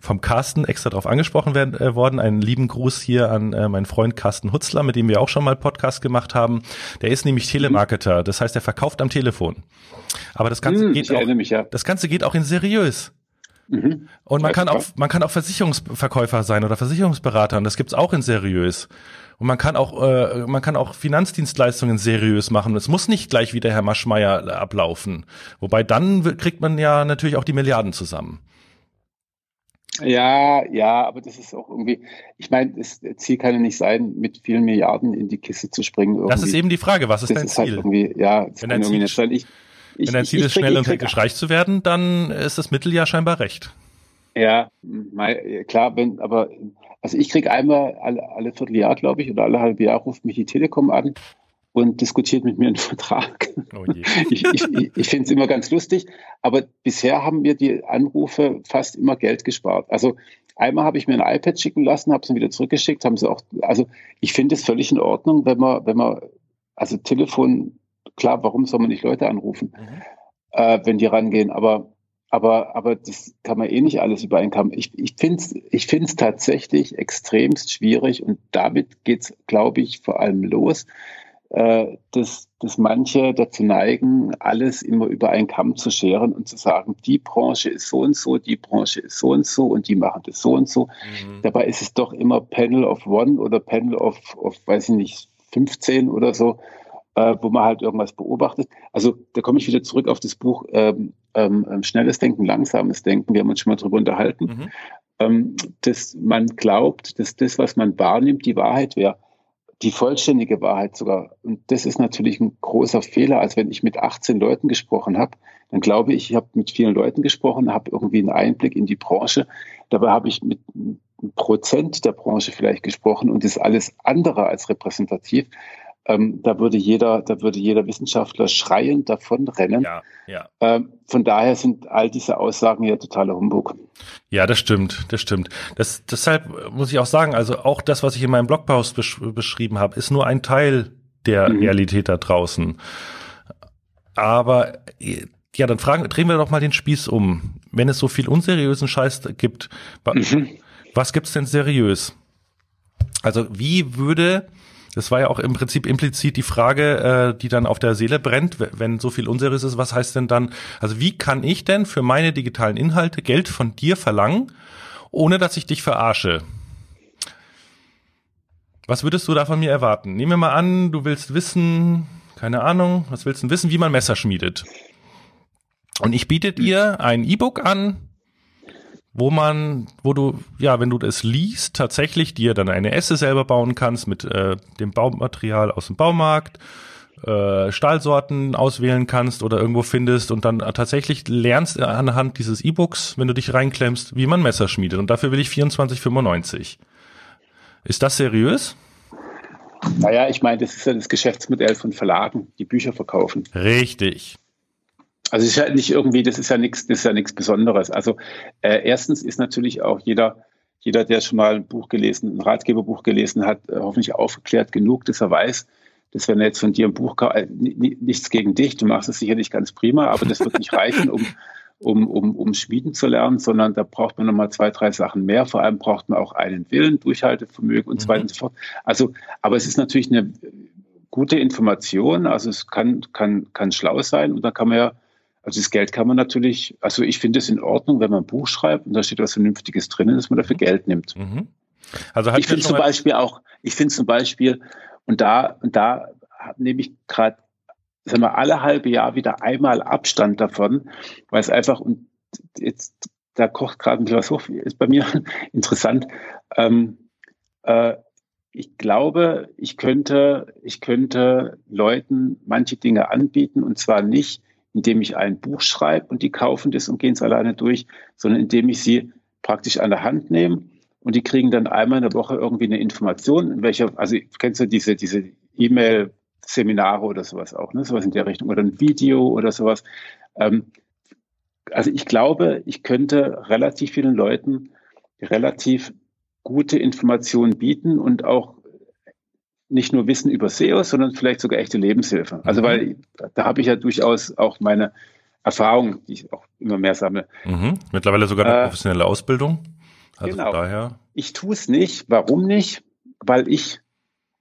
vom Carsten extra drauf angesprochen werden, äh, worden. Einen lieben Gruß hier an äh, meinen Freund Carsten Hutzler, mit dem wir auch schon mal Podcast gemacht haben. Der ist nämlich Telemarketer. Das heißt, er verkauft am Telefon. Aber das Ganze hm, geht auch, mich, ja. das Ganze geht auch in seriös. Mhm. Und man kann auch, man kann auch Versicherungsverkäufer sein oder Versicherungsberater und das gibt's auch in seriös. Und man kann auch, äh, man kann auch Finanzdienstleistungen seriös machen. Es muss nicht gleich wie der Herr Maschmeyer ablaufen. Wobei dann kriegt man ja natürlich auch die Milliarden zusammen. Ja, ja, aber das ist auch irgendwie, ich meine, das Ziel kann ja nicht sein, mit vielen Milliarden in die Kiste zu springen. Irgendwie. Das ist eben die Frage, was ist das dein ist halt Ziel? Halt irgendwie, ja, das Wenn kann irgendwie nicht sein. Ich, Wenn dein Ziel ist, schnell und hektisch reich zu werden, dann ist das Mittel ja scheinbar recht. Ja, klar, wenn, aber also ich kriege einmal alle, alle Vierteljahr, glaube ich, oder alle halbe Jahr ruft mich die Telekom an und diskutiert mit mir einen (laughs) Vertrag. Oh ich ich, ich finde es immer ganz lustig, aber bisher haben mir die Anrufe fast immer Geld gespart. Also einmal habe ich mir ein iPad schicken lassen, habe es dann wieder zurückgeschickt, haben sie auch, also ich finde es völlig in Ordnung, wenn man, wenn man, also Telefon klar, warum soll man nicht Leute anrufen, mhm. äh, wenn die rangehen? Aber, aber, aber das kann man eh nicht alles über einen Kamm. Ich, ich finde es ich find's tatsächlich extremst schwierig und damit geht es, glaube ich, vor allem los, äh, dass, dass manche dazu neigen, alles immer über einen Kamm zu scheren und zu sagen, die Branche ist so und so, die Branche ist so und so und die machen das so und so. Mhm. Dabei ist es doch immer Panel of One oder Panel of, of weiß ich nicht, 15 oder so äh, wo man halt irgendwas beobachtet. Also da komme ich wieder zurück auf das Buch ähm, ähm, ähm, Schnelles Denken, Langsames Denken. Wir haben uns schon mal drüber unterhalten. Mhm. Ähm, dass man glaubt, dass das, was man wahrnimmt, die Wahrheit wäre. Die vollständige Wahrheit sogar. Und das ist natürlich ein großer Fehler. als wenn ich mit 18 Leuten gesprochen habe, dann glaube ich, ich habe mit vielen Leuten gesprochen, habe irgendwie einen Einblick in die Branche. Dabei habe ich mit einem Prozent der Branche vielleicht gesprochen und ist alles andere als repräsentativ ähm, da würde jeder, da würde jeder Wissenschaftler schreiend davonrennen. Ja, ja. Ähm, von daher sind all diese Aussagen ja totaler Humbug. Ja, das stimmt, das stimmt. Das, deshalb muss ich auch sagen, also auch das, was ich in meinem Blogpost besch beschrieben habe, ist nur ein Teil der mhm. Realität da draußen. Aber ja, dann fragen, drehen wir doch mal den Spieß um. Wenn es so viel unseriösen Scheiß gibt, mhm. was gibt's denn seriös? Also wie würde das war ja auch im Prinzip implizit die Frage, äh, die dann auf der Seele brennt, wenn so viel unseriös ist, was heißt denn dann, also wie kann ich denn für meine digitalen Inhalte Geld von dir verlangen, ohne dass ich dich verarsche? Was würdest du da von mir erwarten? Nehmen wir mal an, du willst wissen, keine Ahnung, was willst du wissen, wie man Messer schmiedet? Und ich biete dir ein E-Book an, wo man, wo du, ja, wenn du das liest, tatsächlich dir dann eine Esse selber bauen kannst mit äh, dem Baumaterial aus dem Baumarkt, äh, Stahlsorten auswählen kannst oder irgendwo findest und dann tatsächlich lernst anhand dieses E-Books, wenn du dich reinklemmst, wie man Messer schmiedet. Und dafür will ich 24,95. Ist das seriös? Naja, ich meine, das ist ja das Geschäftsmodell von Verlagen, die Bücher verkaufen. Richtig. Also es ist ja nicht irgendwie, das ist ja nichts, das ist ja nichts Besonderes. Also äh, erstens ist natürlich auch jeder, jeder, der schon mal ein Buch gelesen, ein Ratgeberbuch gelesen hat, äh, hoffentlich aufgeklärt genug, dass er weiß, dass wenn er jetzt von dir ein Buch, äh, nichts gegen dich, du machst es sicherlich ganz prima, aber das wird nicht (laughs) reichen, um, um, um, um Schmieden zu lernen, sondern da braucht man nochmal zwei, drei Sachen mehr. Vor allem braucht man auch einen Willen, Durchhaltevermögen und so weiter und so fort. Also, aber es ist natürlich eine gute Information, also es kann, kann, kann schlau sein und da kann man ja Also das Geld kann man natürlich, also ich finde es in Ordnung, wenn man ein Buch schreibt und da steht was Vernünftiges drin, dass man dafür Geld nimmt. Mhm. Also ich finde zum Beispiel auch, ich finde zum Beispiel, und da, und da nehme ich gerade, sagen wir, alle halbe Jahr wieder einmal Abstand davon, weil es einfach, und jetzt, da kocht gerade ein was hoch, ist bei mir (laughs) interessant, ähm, äh, ich glaube, ich könnte, ich könnte Leuten manche Dinge anbieten und zwar nicht, indem ich ein Buch schreibe und die kaufen das und gehen es alleine durch, sondern indem ich sie praktisch an der Hand nehme und die kriegen dann einmal in der Woche irgendwie eine Information, in welcher, also kennst du diese, diese E-Mail-Seminare oder sowas auch, ne? Sowas in der Richtung oder ein Video oder sowas. Ähm, also ich glaube, ich könnte relativ vielen Leuten relativ gute Informationen bieten und auch nicht nur Wissen über SEO, sondern vielleicht sogar echte Lebenshilfe. Also mhm. weil da habe ich ja durchaus auch meine Erfahrungen, die ich auch immer mehr sammle. Mhm. Mittlerweile sogar eine äh, professionelle Ausbildung. Also genau. daher. Ich tue es nicht. Warum nicht? Weil ich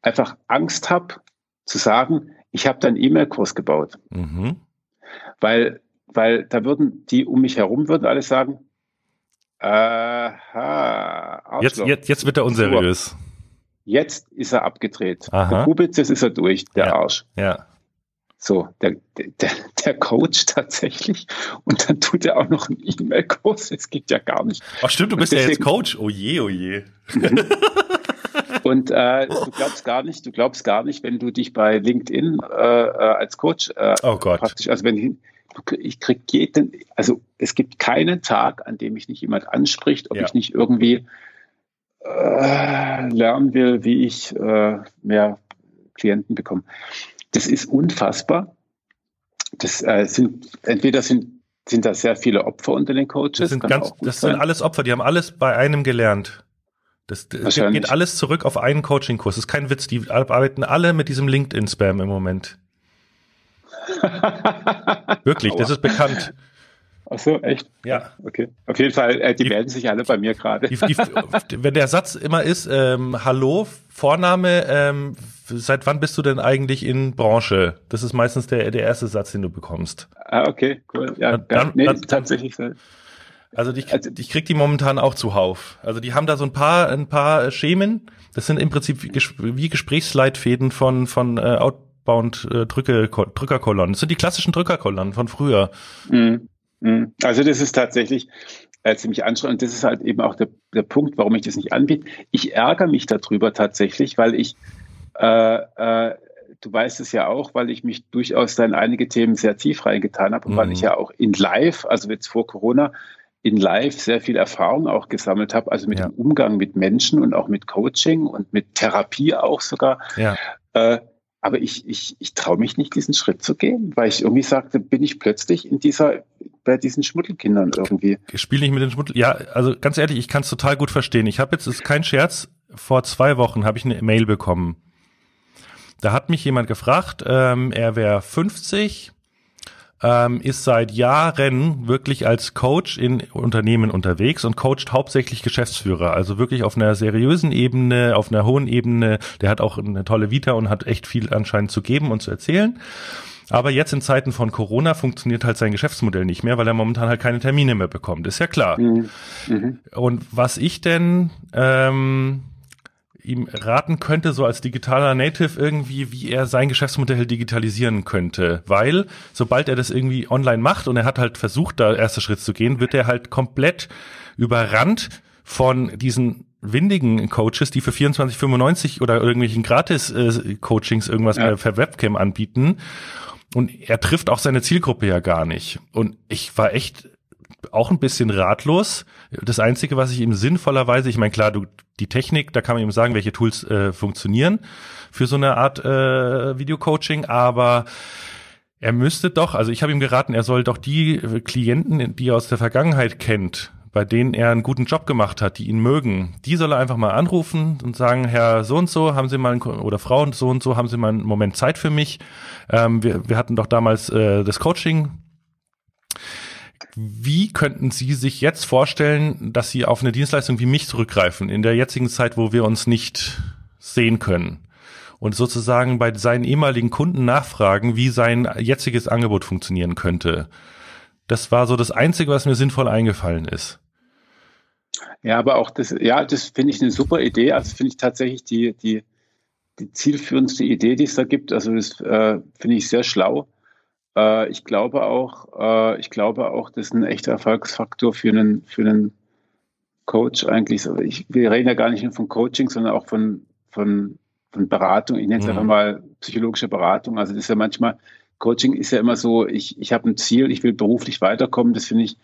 einfach Angst habe zu sagen, ich habe da einen E-Mail-Kurs gebaut. Mhm. Weil, weil da würden die um mich herum würden alle sagen, aha, jetzt, jetzt, jetzt wird er unseriös. Jetzt ist er abgedreht. Aha. Der Kubitz, jetzt ist er durch, der ja. Arsch. Ja. So, der, der, der Coach tatsächlich. Und dann tut er auch noch einen E-Mail-Kurs. Das geht ja gar nicht. Ach stimmt, du bist deswegen, ja jetzt Coach. Oh je, oh je. (laughs) Und äh, du glaubst gar nicht, du glaubst gar nicht, wenn du dich bei LinkedIn äh, äh als Coach äh, oh Gott. praktisch, also wenn ich, ich krieg jeden, also es gibt keinen Tag, an dem mich nicht jemand anspricht, ob ja. ich nicht irgendwie äh, lernen will, wie ich äh, mehr Klienten bekomme. Das ist unfassbar. Das äh, sind entweder sind sind da sehr viele Opfer unter den Coaches. Das sind, ganz, das sind alles Opfer, die haben alles bei einem gelernt. Das, das geht alles zurück auf einen Coaching-Kurs. Das ist kein Witz. Die arbeiten alle mit diesem LinkedIn-Spam im Moment. (laughs) Wirklich, das ist bekannt. Ach so, echt? Ja. Okay. Auf jeden Fall, äh, die, die, melden sich alle bei mir gerade. wenn der Satz immer ist, ähm, Hallo, Vorname, ähm, seit wann bist du denn eigentlich in Branche? Das ist meistens der, der erste Satz, den du bekommst. Ah, okay, cool. Ja, dann, nee, dann, tatsächlich so. Also ich, also, ich krieg die momentan auch zuhauf. Also die haben da so ein paar, ein paar Schemen. Das sind im Prinzip wie, Gesprächsleitfäden von, von äh, Outbound äh, Drücke. Das sind die klassischen Drückerkolonnen von früher. Mhm. Mhm. Also das ist tatsächlich äh, ziemlich anstrengend. Und das ist halt eben auch der, der Punkt, warum ich das nicht anbiete. Ich ärgere mich darüber tatsächlich, weil ich, äh, äh, du weißt es ja auch, weil ich mich durchaus da in einige Themen sehr tief reingetan habe und mhm. weil ich ja auch in Live, also jetzt vor Corona, in Live sehr viel Erfahrung auch gesammelt habe, also mit ja. dem Umgang mit Menschen und auch mit Coaching und mit Therapie auch sogar. Ja. Äh, aber ich, ich, ich traue mich nicht, diesen Schritt zu gehen, weil ich irgendwie sagte, bin ich plötzlich in dieser, bei diesen Schmuddelkindern irgendwie. Ich spiele nicht mit den Schmuddel. Ja, also ganz ehrlich, ich kann es total gut verstehen. Ich habe jetzt, ist kein Scherz, vor zwei Wochen habe ich eine Mail bekommen. Da hat mich jemand gefragt, ähm, er wäre 50, ähm, ist seit Jahren wirklich als Coach in Unternehmen unterwegs und coacht hauptsächlich Geschäftsführer, also wirklich auf einer seriösen Ebene, auf einer hohen Ebene. Der hat auch eine tolle Vita und hat echt viel anscheinend zu geben und zu erzählen. Aber jetzt in Zeiten von Corona funktioniert halt sein Geschäftsmodell nicht mehr, weil er momentan halt keine Termine mehr bekommt. Ist ja klar. Mhm. Mhm. Und was ich denn ähm, ihm raten könnte, so als digitaler Native irgendwie, wie er sein Geschäftsmodell digitalisieren könnte. Weil, sobald er das irgendwie online macht und er hat halt versucht, da erster Schritt zu gehen, wird er halt komplett überrannt von diesen windigen Coaches, die für 24,95 oder irgendwelchen Gratis-Coachings äh, irgendwas ja. per Webcam anbieten. Und er trifft auch seine Zielgruppe ja gar nicht. Und ich war echt auch ein bisschen ratlos. Das Einzige, was ich ihm sinnvollerweise, ich meine, klar, du, die Technik, da kann man ihm sagen, welche Tools äh, funktionieren für so eine Art äh, Videocoaching, aber er müsste doch, also ich habe ihm geraten, er soll doch die Klienten, die er aus der Vergangenheit kennt, bei denen er einen guten Job gemacht hat, die ihn mögen, die soll er einfach mal anrufen und sagen, Herr so und so, haben Sie mal einen, oder Frau so und so, haben Sie mal einen Moment Zeit für mich? Ähm, wir, wir hatten doch damals äh, das Coaching wie könnten Sie sich jetzt vorstellen, dass Sie auf eine Dienstleistung wie mich zurückgreifen, in der jetzigen Zeit, wo wir uns nicht sehen können? Und sozusagen bei seinen ehemaligen Kunden nachfragen, wie sein jetziges Angebot funktionieren könnte. Das war so das Einzige, was mir sinnvoll eingefallen ist. Ja, aber auch das, ja, das finde ich eine super Idee. Also finde ich tatsächlich die, die, die zielführendste Idee, die es da gibt. Also das äh, finde ich sehr schlau. Äh, ich glaube auch, äh, ich glaube auch, das ist ein echter Erfolgsfaktor für einen, für einen Coach eigentlich. Ich, wir reden ja gar nicht nur von Coaching, sondern auch von, von, von Beratung. Ich nenne es mhm. einfach mal psychologische Beratung. Also das ist ja manchmal, Coaching ist ja immer so, ich, ich habe ein Ziel, ich will beruflich weiterkommen. Das finde ich,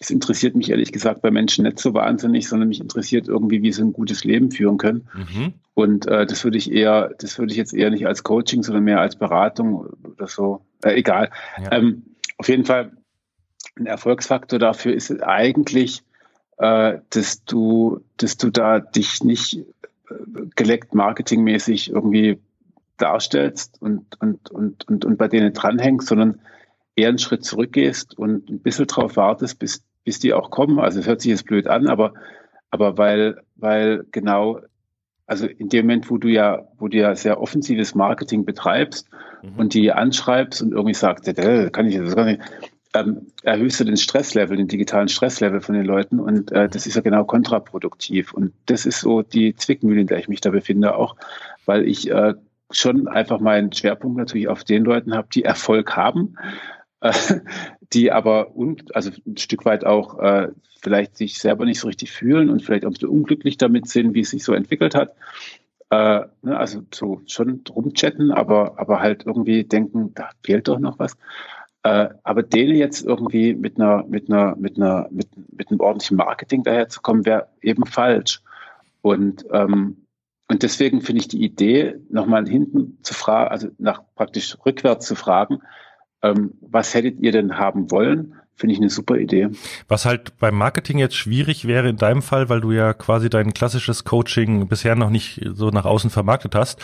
es interessiert mich ehrlich gesagt bei Menschen nicht so wahnsinnig, sondern mich interessiert irgendwie, wie sie ein gutes Leben führen können. Mhm. Und äh, das würde ich eher, das würde ich jetzt eher nicht als Coaching, sondern mehr als Beratung oder so. Äh, egal. Ja. Ähm, auf jeden Fall ein Erfolgsfaktor dafür ist eigentlich, äh, dass du, dass du da dich nicht äh, geleckt marketingmäßig irgendwie darstellst und, und, und, und, und bei denen dranhängst, sondern eher einen Schritt zurückgehst und ein bisschen drauf wartest, bis bis die auch kommen. Also es hört sich jetzt blöd an, aber, aber weil, weil genau, also in dem Moment, wo du ja, wo du ja sehr offensives Marketing betreibst mhm. und die anschreibst und irgendwie sagst, äh, kann ich das gar nicht, ähm, erhöhst du den Stresslevel, den digitalen Stresslevel von den Leuten und äh, das ist ja genau kontraproduktiv. Und das ist so die Zwickmühle, in der ich mich da befinde, auch, weil ich äh, schon einfach meinen Schwerpunkt natürlich auf den Leuten habe, die Erfolg haben die aber und, also ein Stück weit auch äh, vielleicht sich selber nicht so richtig fühlen und vielleicht auch ein bisschen unglücklich damit sind, wie es sich so entwickelt hat. Äh, ne, also so schon rumchatten, aber, aber halt irgendwie denken, da fehlt doch noch was. Äh, aber denen jetzt irgendwie mit einer, mit einer, mit einer, mit, mit einem ordentlichen Marketing daherzukommen, wäre eben falsch. Und ähm, und deswegen finde ich die Idee, nochmal hinten zu fragen, also nach praktisch rückwärts zu fragen, ähm, was hättet ihr denn haben wollen? Finde ich eine super Idee. Was halt beim Marketing jetzt schwierig wäre in deinem Fall, weil du ja quasi dein klassisches Coaching bisher noch nicht so nach außen vermarktet hast,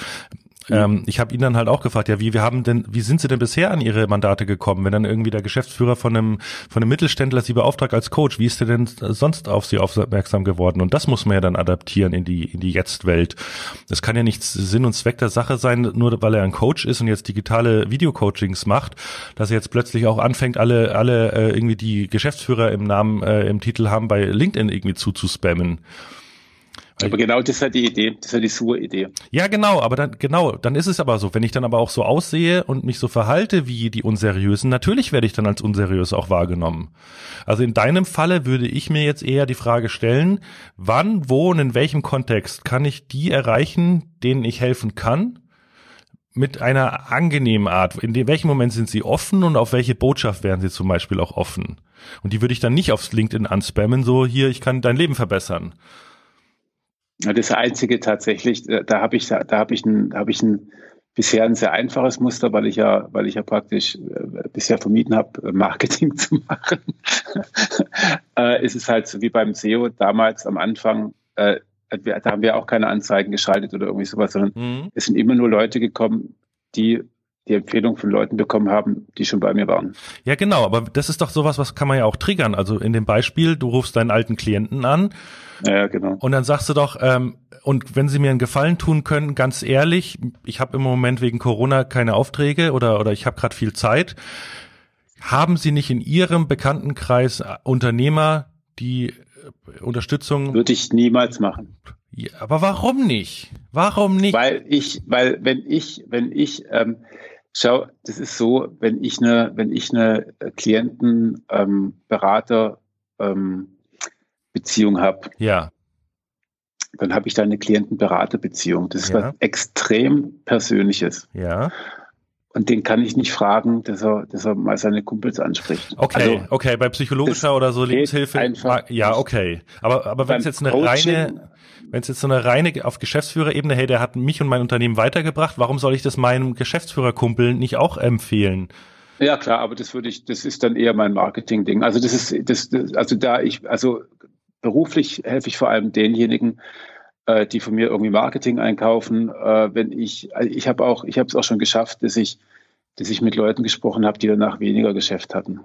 Mhm. Ähm, ich habe ihn dann halt auch gefragt, ja, wie wir haben denn, wie sind Sie denn bisher an Ihre Mandate gekommen? Wenn dann irgendwie der Geschäftsführer von einem von einem Mittelständler Sie beauftragt als Coach, wie ist der denn sonst auf Sie aufmerksam geworden? Und das muss man ja dann adaptieren in die in die Jetzt-Welt. Es kann ja nicht Sinn und Zweck der Sache sein, nur weil er ein Coach ist und jetzt digitale Videocoachings macht, dass er jetzt plötzlich auch anfängt, alle alle äh, irgendwie die Geschäftsführer im Namen äh, im Titel haben bei LinkedIn irgendwie zuzuspammen. Aber genau das ist ja die Idee, das ist ja die Sur-Idee. Ja, genau, aber dann, genau, dann ist es aber so, wenn ich dann aber auch so aussehe und mich so verhalte wie die Unseriösen, natürlich werde ich dann als unseriös auch wahrgenommen. Also in deinem Falle würde ich mir jetzt eher die Frage stellen, wann, wo und in welchem Kontext kann ich die erreichen, denen ich helfen kann? Mit einer angenehmen Art. In welchem Moment sind sie offen und auf welche Botschaft wären sie zum Beispiel auch offen? Und die würde ich dann nicht aufs LinkedIn anspammen, so hier, ich kann dein Leben verbessern das einzige tatsächlich, da, da habe ich, da, habe ich ein, da habe ich ein bisher ein sehr einfaches Muster, weil ich ja, weil ich ja praktisch äh, bisher vermieden habe, Marketing (laughs) zu machen. äh, ist es halt so wie beim SEO damals am Anfang, äh, da haben wir auch keine Anzeigen geschaltet oder irgendwie sowas, sondern mhm. es sind immer nur Leute gekommen, die die Empfehlung von Leuten bekommen haben, die schon bei mir waren. Ja, genau, aber das ist doch sowas, was kann man ja auch triggern. Also in dem Beispiel, du rufst deinen alten Klienten an ja, genau. und dann sagst du doch, ähm, und wenn sie mir einen Gefallen tun können, ganz ehrlich, ich habe im Moment wegen Corona keine Aufträge oder, oder ich habe gerade viel Zeit. Haben Sie nicht in Ihrem Bekanntenkreis Unternehmer, die äh, Unterstützung. Würde ich niemals machen. Ja, aber warum nicht? Warum nicht? Weil ich, weil wenn ich, wenn ich, ähm, Schau, das ist so, wenn ich eine, wenn ich eine Klienten, ähm, Berater, ähm, Beziehung habe, ja. dann habe ich da eine Klienten-Berater-Beziehung. Das ist ja. was extrem Persönliches. Ja. Und den kann ich nicht fragen, dass er, dass er mal seine Kumpels anspricht. Okay, also, okay, bei psychologischer oder so Lebenshilfe. Ja, okay. Aber, aber wenn es jetzt eine Coaching, reine, wenn es jetzt so eine reine auf Geschäftsführerebene, hey, der hat mich und mein Unternehmen weitergebracht, warum soll ich das meinem Geschäftsführerkumpel nicht auch empfehlen? Ja, klar, aber das würde ich, das ist dann eher mein Marketing-Ding. Also das ist, das, das, also da ich, also beruflich helfe ich vor allem denjenigen, äh, die von mir irgendwie Marketing einkaufen. Äh, wenn ich, also ich habe auch, ich habe es auch schon geschafft, dass ich, dass ich mit Leuten gesprochen habe, die danach weniger Geschäft hatten.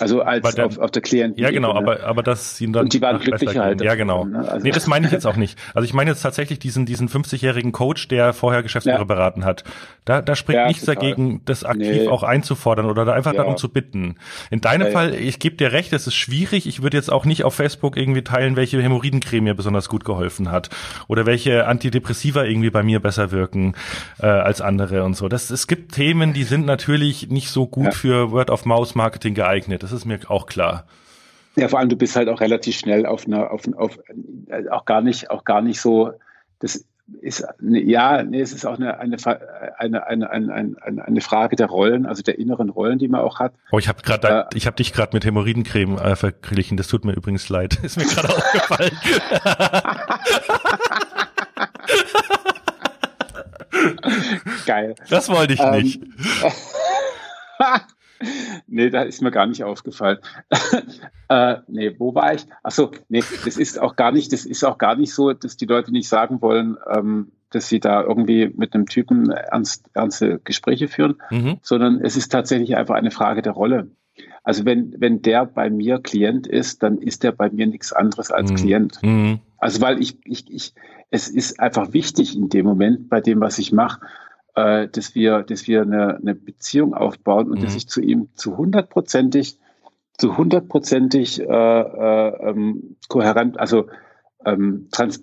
Also als der, auf, auf der Klienten. Ja, genau, aber, aber das ihn dann. Und die waren glücklicher halt. Ja, genau. Ne? Also nee, das meine ich jetzt auch nicht. Also ich meine jetzt tatsächlich diesen, diesen 50-jährigen Coach, der vorher Geschäftsführer ja. beraten hat. Da, da spricht ja, nichts total. dagegen, das aktiv nee. auch einzufordern oder da einfach ja. darum zu bitten. In deinem Fall, ich gebe dir recht, es ist schwierig. Ich würde jetzt auch nicht auf Facebook irgendwie teilen, welche Hämorrhoidencreme mir besonders gut geholfen hat oder welche Antidepressiva irgendwie bei mir besser wirken äh, als andere und so. Das, es gibt Themen, die sind natürlich nicht so gut für Word-of-Mouse-Marketing geeignet. Das ist mir auch klar. Ja, vor allem du bist halt auch relativ schnell auf einer, auf, auf äh, auch gar nicht, auch gar nicht so, das ist ja, nee, es ist auch eine, eine, eine, eine, eine, eine Frage der Rollen, also der inneren Rollen, die man auch hat. Oh, ich habe gerade, äh, ich habe dich gerade mit Hämorrhoidencreme äh, verglichen. Das tut mir übrigens leid. (laughs) Ist mir gerade aufgefallen. (laughs) Geil. Das wollte ich ähm, nicht. (laughs) nee, da ist mir gar nicht aufgefallen. (laughs) äh, nee, wo war ich? Achso, nee, das ist auch gar nicht, das ist auch gar nicht so, dass die Leute nicht sagen wollen, ähm, dass sie da irgendwie mit einem Typen ernst, ernste Gespräche führen, mhm. sondern es ist tatsächlich einfach eine Frage der Rolle. Also wenn, wenn der bei mir Klient ist, dann ist der bei mir nichts anderes als mhm. Klient. Mhm. Also weil ich, ich, ich, es ist einfach wichtig in dem Moment bei dem, was ich mache, äh, dass wir, dass wir eine, eine Beziehung aufbauen und mhm. dass ich zu ihm zu hundertprozentig, zu hundertprozentig äh, äh, ähm, kohärent, also ähm, trans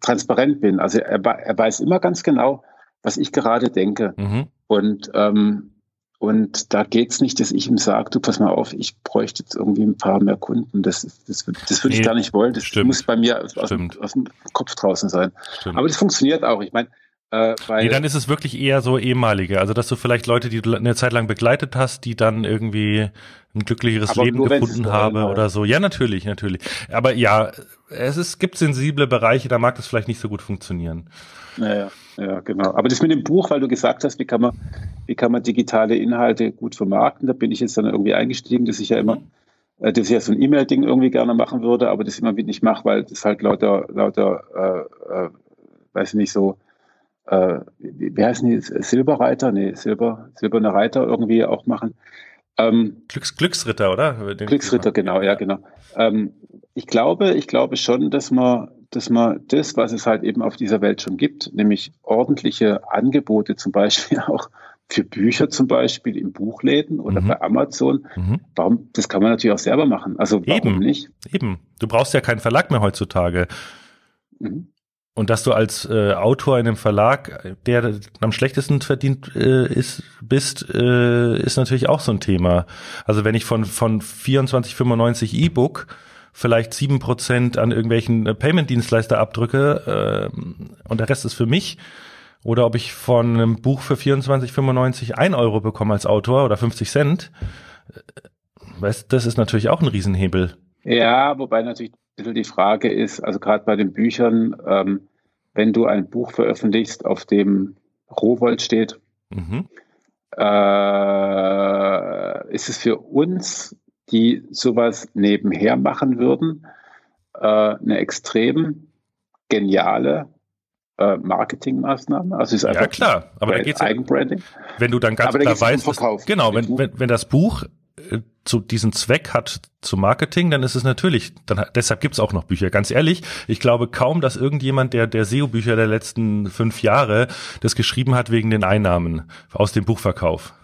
transparent bin. Also er, er weiß immer ganz genau, was ich gerade denke. Mhm. Und ähm, und da geht's nicht, dass ich ihm sage, du pass mal auf, ich bräuchte jetzt irgendwie ein paar mehr Kunden. Das, das, das würde nee, ich gar nicht wollen. Das stimmt. muss bei mir aus, aus, aus, dem Kopf draußen sein. Stimmt. Aber das funktioniert auch. Ich meine, äh, weil nee, dann ist es wirklich eher so ehemalige. Also, dass du vielleicht Leute, die du eine Zeit lang begleitet hast, die dann irgendwie ein glücklicheres Leben nur, gefunden haben oder so. Ja, natürlich, natürlich. Aber ja, es ist, gibt sensible Bereiche, da mag das vielleicht nicht so gut funktionieren. Ja, ja, genau. Aber das mit dem Buch, weil du gesagt hast, wie kann man, wie kann man digitale Inhalte gut vermarkten, da bin ich jetzt dann irgendwie eingestiegen, dass ich ja immer, äh, dass ich ja so ein E-Mail-Ding irgendwie gerne machen würde, aber das immer wieder nicht mache, weil das halt lauter, lauter, äh, äh, weiß ich nicht, so äh, wie heißen die, Silberreiter? Nee, Silber, silberne Reiter irgendwie auch machen. Ähm, Glücks, Glücksritter, oder? Den Glücksritter, genau, ja, genau. Ähm, ich glaube, ich glaube schon, dass man, dass man das, was es halt eben auf dieser Welt schon gibt, nämlich ordentliche Angebote, zum Beispiel (laughs) auch für Bücher zum Beispiel in Buchläden oder mhm. bei Amazon. Mhm. Warum, das kann man natürlich auch selber machen. Also warum Eben. nicht? Eben. Du brauchst ja keinen Verlag mehr heutzutage. Mhm. Und dass du als äh, Autor in einem Verlag, der am schlechtesten verdient äh, ist, bist, äh, ist natürlich auch so ein Thema. Also wenn ich von, von 24,95 E-Book vielleicht sieben Prozent an irgendwelchen äh, Payment-Dienstleister abdrücke äh, und der Rest ist für mich, oder ob ich von einem Buch für 24,95 ein Euro bekomme als Autor oder 50 Cent, äh, weißt, das ist natürlich auch ein Riesenhebel. Ja, wobei natürlich bisschen die Frage ist, also gerade bei den Büchern, ähm, wenn du ein Buch veröffentlichst, auf dem Rohwold steht, mhm. äh, ist es für uns, die sowas nebenher machen würden, äh, eine extrem geniale äh, Marketingmaßnahme. Also ist einfach ja klar, aber da geht's Eigenbranding. Wenn du dann ganz klar weißt, dass, genau, wenn, wenn, wenn das Buch zu diesen Zweck hat zu Marketing, dann ist es natürlich, dann deshalb gibt's auch noch Bücher. Ganz ehrlich, ich glaube kaum, dass irgendjemand, der der SEO-Bücher der letzten fünf Jahre das geschrieben hat wegen den Einnahmen aus dem Buchverkauf.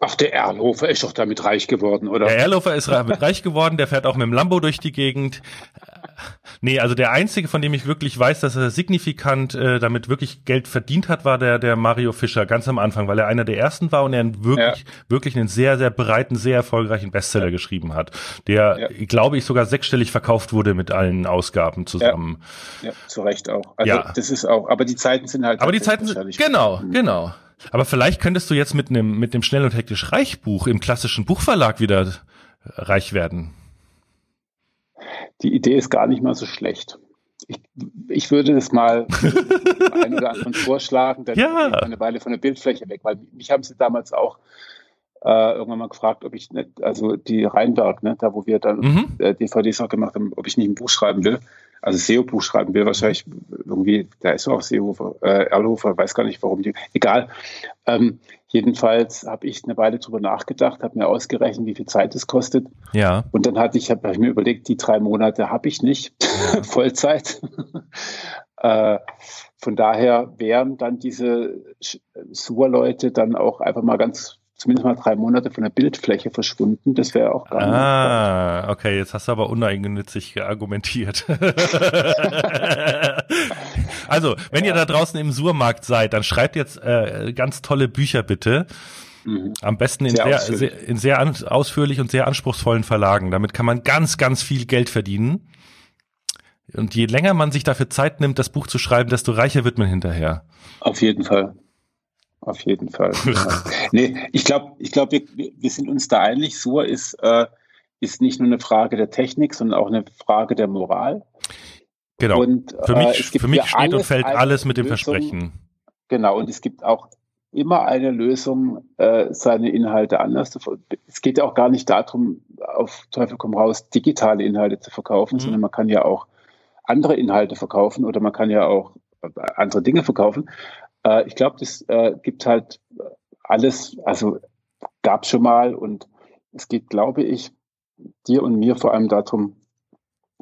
Ach, der Erlhofer ist doch damit reich geworden, oder? Der Erlhofer ist damit (laughs) reich geworden, der fährt auch mit dem Lambo durch die Gegend. Nee, also der einzige, von dem ich wirklich weiß, dass er signifikant äh, damit wirklich Geld verdient hat, war der, der Mario Fischer ganz am Anfang, weil er einer der ersten war und er wirklich, ja. wirklich einen sehr, sehr breiten, sehr erfolgreichen Bestseller ja. geschrieben hat, der, ja. glaube ich, sogar sechsstellig verkauft wurde mit allen Ausgaben zusammen. Ja, zu Recht auch. Also ja. das ist auch, aber die Zeiten sind halt. Aber die Zeiten sind, genau, mhm. genau. Aber vielleicht könntest du jetzt mit einem, mit dem Schnell und Hektisch Reichbuch im klassischen Buchverlag wieder reich werden die Idee ist gar nicht mal so schlecht. Ich, ich würde das mal (laughs) ein oder anderen vorschlagen, dann ja. eine Weile von der Bildfläche weg, weil mich haben sie damals auch äh, irgendwann mal gefragt, ob ich nicht, also die Rheinberg, ne, da wo wir dann mhm. äh, DVDs auch gemacht haben, ob ich nicht ein Buch schreiben will, also SEO-Buch schreiben will, wahrscheinlich irgendwie, da ist auch SEO, äh, Erlhofer, weiß gar nicht warum die, egal. Ähm, Jedenfalls habe ich eine Weile drüber nachgedacht, habe mir ausgerechnet, wie viel Zeit es kostet. Ja. Und dann hatte ich, habe hab ich mir überlegt, die drei Monate habe ich nicht, ja. (laughs) Vollzeit. (laughs) äh, von daher wären dann diese SUA-Leute dann auch einfach mal ganz zumindest mal drei Monate von der Bildfläche verschwunden. Das wäre auch gar nicht. Ah, okay, jetzt hast du aber uneigennützig argumentiert. (laughs) also, wenn ja. ihr da draußen im Surmarkt seid, dann schreibt jetzt äh, ganz tolle Bücher bitte. Mhm. Am besten in sehr, sehr, sehr, in sehr an, ausführlich und sehr anspruchsvollen Verlagen. Damit kann man ganz, ganz viel Geld verdienen. Und je länger man sich dafür Zeit nimmt, das Buch zu schreiben, desto reicher wird man hinterher. Auf jeden Fall. Auf jeden Fall. (laughs) nee, ich glaube, ich glaub, wir, wir sind uns da einig. Sur ist, äh, ist nicht nur eine Frage der Technik, sondern auch eine Frage der Moral. Genau. Und, für mich, äh, für mich steht und fällt alles mit dem Lösung, Versprechen. Genau. Und es gibt auch immer eine Lösung, äh, seine Inhalte anders zu Es geht ja auch gar nicht darum, auf Teufel komm raus, digitale Inhalte zu verkaufen, mhm. sondern man kann ja auch andere Inhalte verkaufen oder man kann ja auch andere Dinge verkaufen. Äh, ich glaube, das äh, gibt halt alles, also gab schon mal und es geht, glaube ich, dir und mir vor allem darum,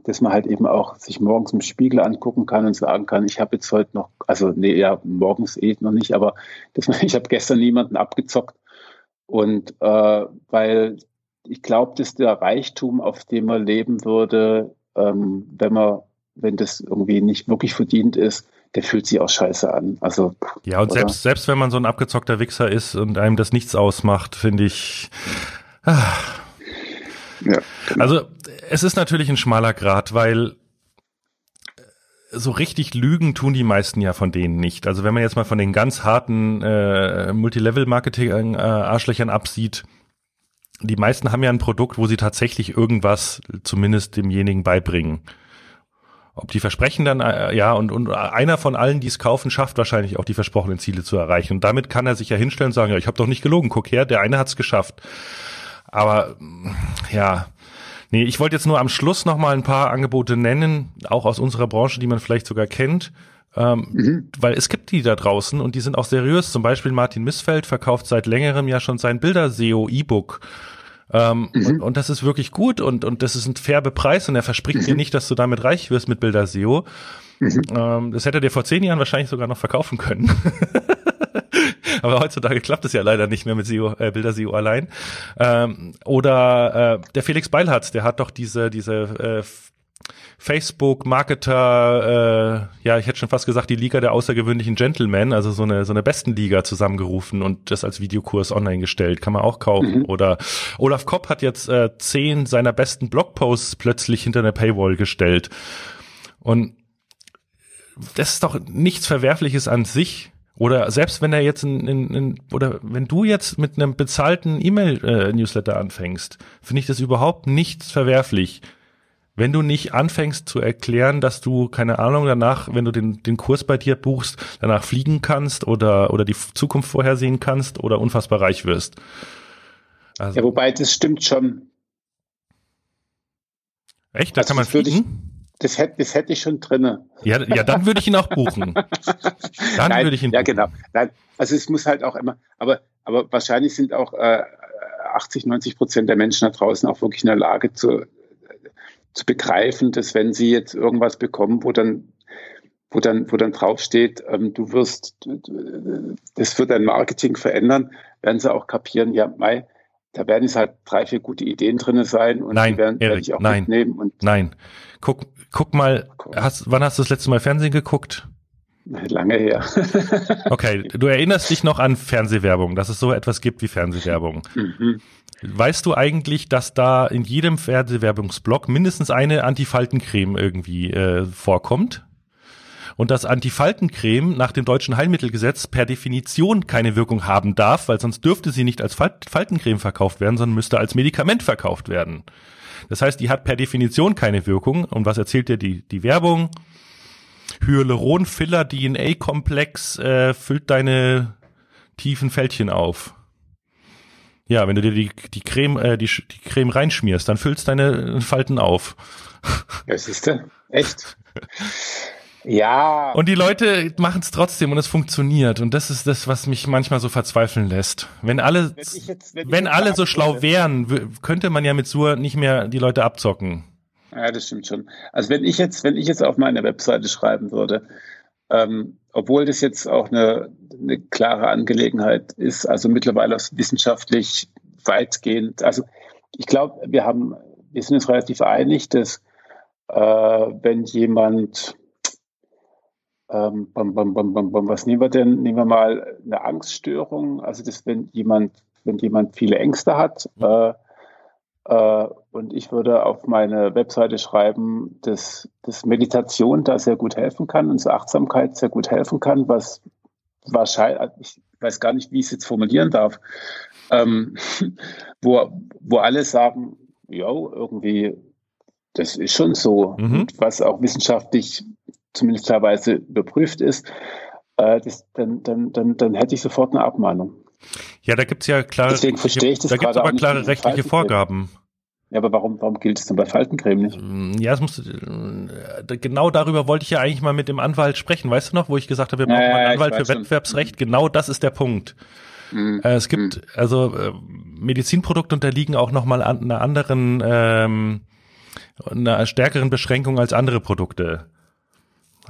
dass man halt eben auch sich morgens im Spiegel angucken kann und sagen kann, ich habe jetzt heute noch, also nee, ja, morgens eh noch nicht, aber (laughs) dass man, ich habe gestern niemanden abgezockt. Und äh, weil ich glaube, dass der Reichtum, auf dem man leben würde, ähm, wenn man, wenn das irgendwie nicht wirklich verdient ist, der fühlt sich auch scheiße an. Also ja und selbst selbst wenn man so ein abgezockter Wichser ist und einem das nichts ausmacht, finde ich. Ah. Genau. Also es ist natürlich ein schmaler Grad, weil so richtig lügen tun die meisten ja von denen nicht. Also wenn man jetzt mal von den ganz harten äh, Multilevel-Marketing-Arschlöchern absieht, die meisten haben ja ein Produkt, wo sie tatsächlich irgendwas zumindest demjenigen beibringen. Ob die versprechen dann, äh, ja, und, und einer von allen, die es kaufen, schafft wahrscheinlich auch die versprochenen Ziele zu erreichen. Und damit kann er sich ja hinstellen und sagen, ja, ich habe doch nicht gelogen, guck her, der eine hat es geschafft. Aber ja, nee, ich wollte jetzt nur am Schluss nochmal ein paar Angebote nennen, auch aus unserer Branche, die man vielleicht sogar kennt. Ähm, mhm. Weil es gibt die da draußen und die sind auch seriös. Zum Beispiel Martin Missfeld verkauft seit längerem ja schon sein Bilder-SEO-E-Book. Ähm, mhm. und, und, das ist wirklich gut und, und das ist ein fairer Preis und er verspricht mhm. dir nicht, dass du damit reich wirst mit Bilder SEO. Mhm. Ähm, das hätte er dir vor zehn Jahren wahrscheinlich sogar noch verkaufen können. (laughs) Aber heutzutage klappt es ja leider nicht mehr mit SEO, äh, Bilder SEO allein. Ähm, oder äh, der Felix Beilharz, der hat doch diese, diese äh, Facebook-Marketer, äh, ja, ich hätte schon fast gesagt, die Liga der außergewöhnlichen Gentlemen, also so eine, so eine besten Liga zusammengerufen und das als Videokurs online gestellt, kann man auch kaufen. Mhm. Oder Olaf Kopp hat jetzt äh, zehn seiner besten Blogposts plötzlich hinter eine Paywall gestellt. Und das ist doch nichts Verwerfliches an sich. Oder selbst wenn er jetzt in, in, in oder wenn du jetzt mit einem bezahlten E-Mail-Newsletter anfängst, finde ich das überhaupt nichts verwerflich wenn du nicht anfängst zu erklären, dass du, keine Ahnung, danach, wenn du den, den Kurs bei dir buchst, danach fliegen kannst oder, oder die Zukunft vorhersehen kannst oder unfassbar reich wirst. Also, ja, wobei das stimmt schon. Echt? Da also kann man fliegen? Das, hätte, das hätte ich schon drinne. Ja, ja, dann würde ich ihn auch buchen. (laughs) Dann Nein, würde ich ihn ja, buchen. Ja, genau. Nein, also es muss halt auch immer, aber, aber wahrscheinlich sind auch äh, 80, 90 Prozent der Menschen da draußen auch wirklich in der Lage zu, zu begreifen, dass wenn sie jetzt irgendwas bekommen, wo dann wo dann, wo dann draufsteht, ähm, du wirst, das wird dein Marketing verändern, werden sie auch kapieren, ja, Mai, da werden es halt drei, vier gute Ideen drinne sein und nein, die werden, Erik, ich auch nein, mitnehmen. Und nein, guck, guck mal, hast, wann hast du das letzte Mal Fernsehen geguckt? (laughs) Lange her. (laughs) okay, du erinnerst dich noch an Fernsehwerbung, dass es so etwas gibt wie Fernsehwerbung. Mhm. Weißt du eigentlich, dass da in jedem Fernsehwerbungsblock mindestens eine Antifaltencreme irgendwie äh, vorkommt? Und dass Antifaltencreme nach dem deutschen Heilmittelgesetz per Definition keine Wirkung haben darf, weil sonst dürfte sie nicht als Faltencreme verkauft werden, sondern müsste als Medikament verkauft werden. Das heißt, die hat per Definition keine Wirkung. Und was erzählt dir die, die Werbung? Hyaluron-Filler DNA-Komplex äh, füllt deine tiefen Fältchen auf. Ja, wenn du dir die, die Creme, äh, die, die Creme reinschmierst, dann füllst deine Falten auf. Ja, siehst du? Echt? (laughs) Ja. Und die Leute machen es trotzdem und es funktioniert. Und das ist das, was mich manchmal so verzweifeln lässt. Wenn alle, wenn, jetzt, wenn, wenn alle so schlau wären, könnte man ja mit Sur nicht mehr die Leute abzocken. Ja, das stimmt schon. Also wenn ich jetzt, wenn ich jetzt auf meine Webseite schreiben würde, ähm, obwohl das jetzt auch eine, eine klare Angelegenheit ist, also mittlerweile wissenschaftlich weitgehend, also ich glaube, wir haben, wir sind uns relativ einig, dass äh, wenn jemand ähm, bam, bam, bam, was nehmen wir denn? Nehmen wir mal eine Angststörung, also das, wenn jemand, wenn jemand viele Ängste hat, mhm. äh, äh, und ich würde auf meine Webseite schreiben, dass, dass Meditation da sehr gut helfen kann und so Achtsamkeit sehr gut helfen kann, was wahrscheinlich, ich weiß gar nicht, wie ich es jetzt formulieren darf, ähm, (laughs) wo, wo alle sagen, ja, irgendwie, das ist schon so, mhm. was auch wissenschaftlich zumindest teilweise überprüft ist, äh, das, dann, dann, dann, dann hätte ich sofort eine Abmahnung. Ja, da gibt's ja klare, Deswegen verstehe ich das da gibt's aber klare rechtliche Vorgaben. Ja, aber warum, warum gilt es denn bei Faltencreme nicht? Mm, ja, es muss, äh, genau darüber wollte ich ja eigentlich mal mit dem Anwalt sprechen. Weißt du noch, wo ich gesagt habe, wir brauchen ja, mal einen Anwalt für Wettbewerbsrecht? Schon. Genau das ist der Punkt. Mhm. Äh, es gibt, mhm. also äh, Medizinprodukte unterliegen auch nochmal an einer anderen, ähm, einer stärkeren Beschränkung als andere Produkte.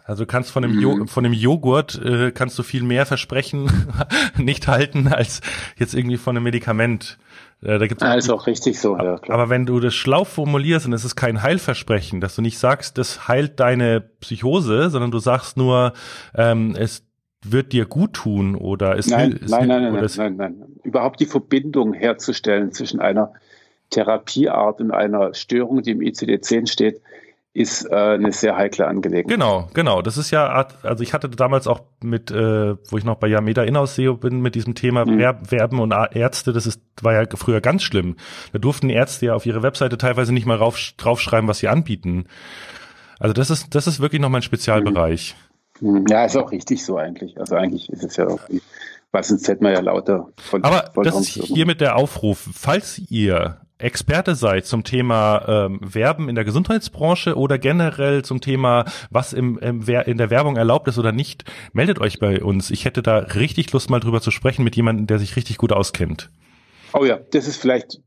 Also du kannst von dem, jo mhm. von dem Joghurt äh, kannst du viel mehr versprechen, (laughs) nicht halten, als jetzt irgendwie von einem Medikament. Äh, da gibt's ah, ist auch richtig so. Ja, klar. Aber wenn du das schlau formulierst und es ist kein Heilversprechen, dass du nicht sagst, das heilt deine Psychose, sondern du sagst nur, ähm, es wird dir gut tun oder es nein, es nein, nein, nein, nein, nein, nein, nein. Überhaupt die Verbindung herzustellen zwischen einer Therapieart und einer Störung, die im ICD-10 steht, ist äh, eine sehr heikle Angelegenheit. Genau, genau. Das ist ja, also ich hatte damals auch mit, äh, wo ich noch bei Yameda Inhouse SEO bin, mit diesem Thema mhm. Werben und Ärzte, das ist, war ja früher ganz schlimm. Da durften Ärzte ja auf ihre Webseite teilweise nicht mal rauf, draufschreiben, was sie anbieten. Also das ist, das ist wirklich noch mein Spezialbereich. Mhm. Ja, ist auch richtig so eigentlich. Also eigentlich ist es ja irgendwie, weil sonst hätten wir ja lauter von Aber das ist hier mit der Aufruf, falls ihr Experte seid zum Thema ähm, Werben in der Gesundheitsbranche oder generell zum Thema, was im, im, in der Werbung erlaubt ist oder nicht, meldet euch bei uns. Ich hätte da richtig Lust, mal drüber zu sprechen mit jemandem, der sich richtig gut auskennt. Oh ja, das ist vielleicht,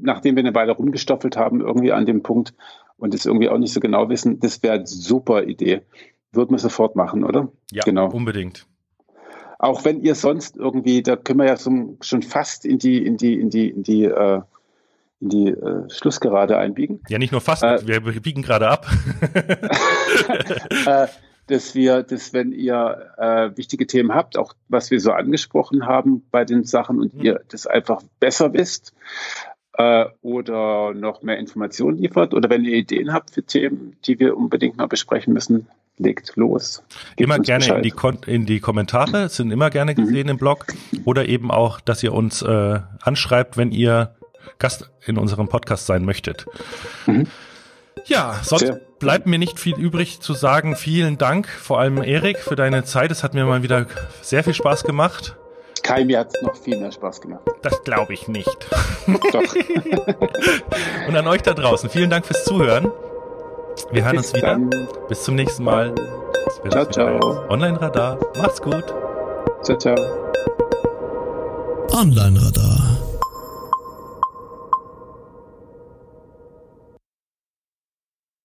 nachdem wir eine Weile rumgestoffelt haben, irgendwie an dem Punkt und es irgendwie auch nicht so genau wissen, das wäre eine super Idee. Würden wir sofort machen, oder? Ja, genau. unbedingt. Auch wenn ihr sonst irgendwie, da können wir ja schon fast in die, in die, in die, in die äh, in die äh, Schlussgerade einbiegen. Ja, nicht nur fast, äh, wir biegen gerade ab. (laughs) äh, dass wir, dass wenn ihr äh, wichtige Themen habt, auch was wir so angesprochen haben bei den Sachen und mhm. ihr das einfach besser wisst äh, oder noch mehr Informationen liefert oder wenn ihr Ideen habt für Themen, die wir unbedingt mal besprechen müssen, legt los. immer gerne in die, in die, Kommentare, sind immer gerne gesehen mhm. im Blog oder eben auch, dass ihr uns äh, anschreibt, wenn ihr Gast in unserem Podcast sein möchtet. Mhm. Ja, sonst Sehr. bleibt mir nicht viel übrig zu sagen. Vielen Dank, vor allem Erik, für deine Zeit. Es hat mir mal wieder sehr viel Spaß gemacht. Kai, mir hat es noch viel mehr Spaß gemacht. Das glaube ich nicht. Doch. (laughs) Und an euch da draußen, vielen Dank fürs Zuhören. Wir hören uns wieder. Dann. Bis zum nächsten Mal. Ciao, ciao. Online Radar. Macht's gut. Ciao, ciao. Online Radar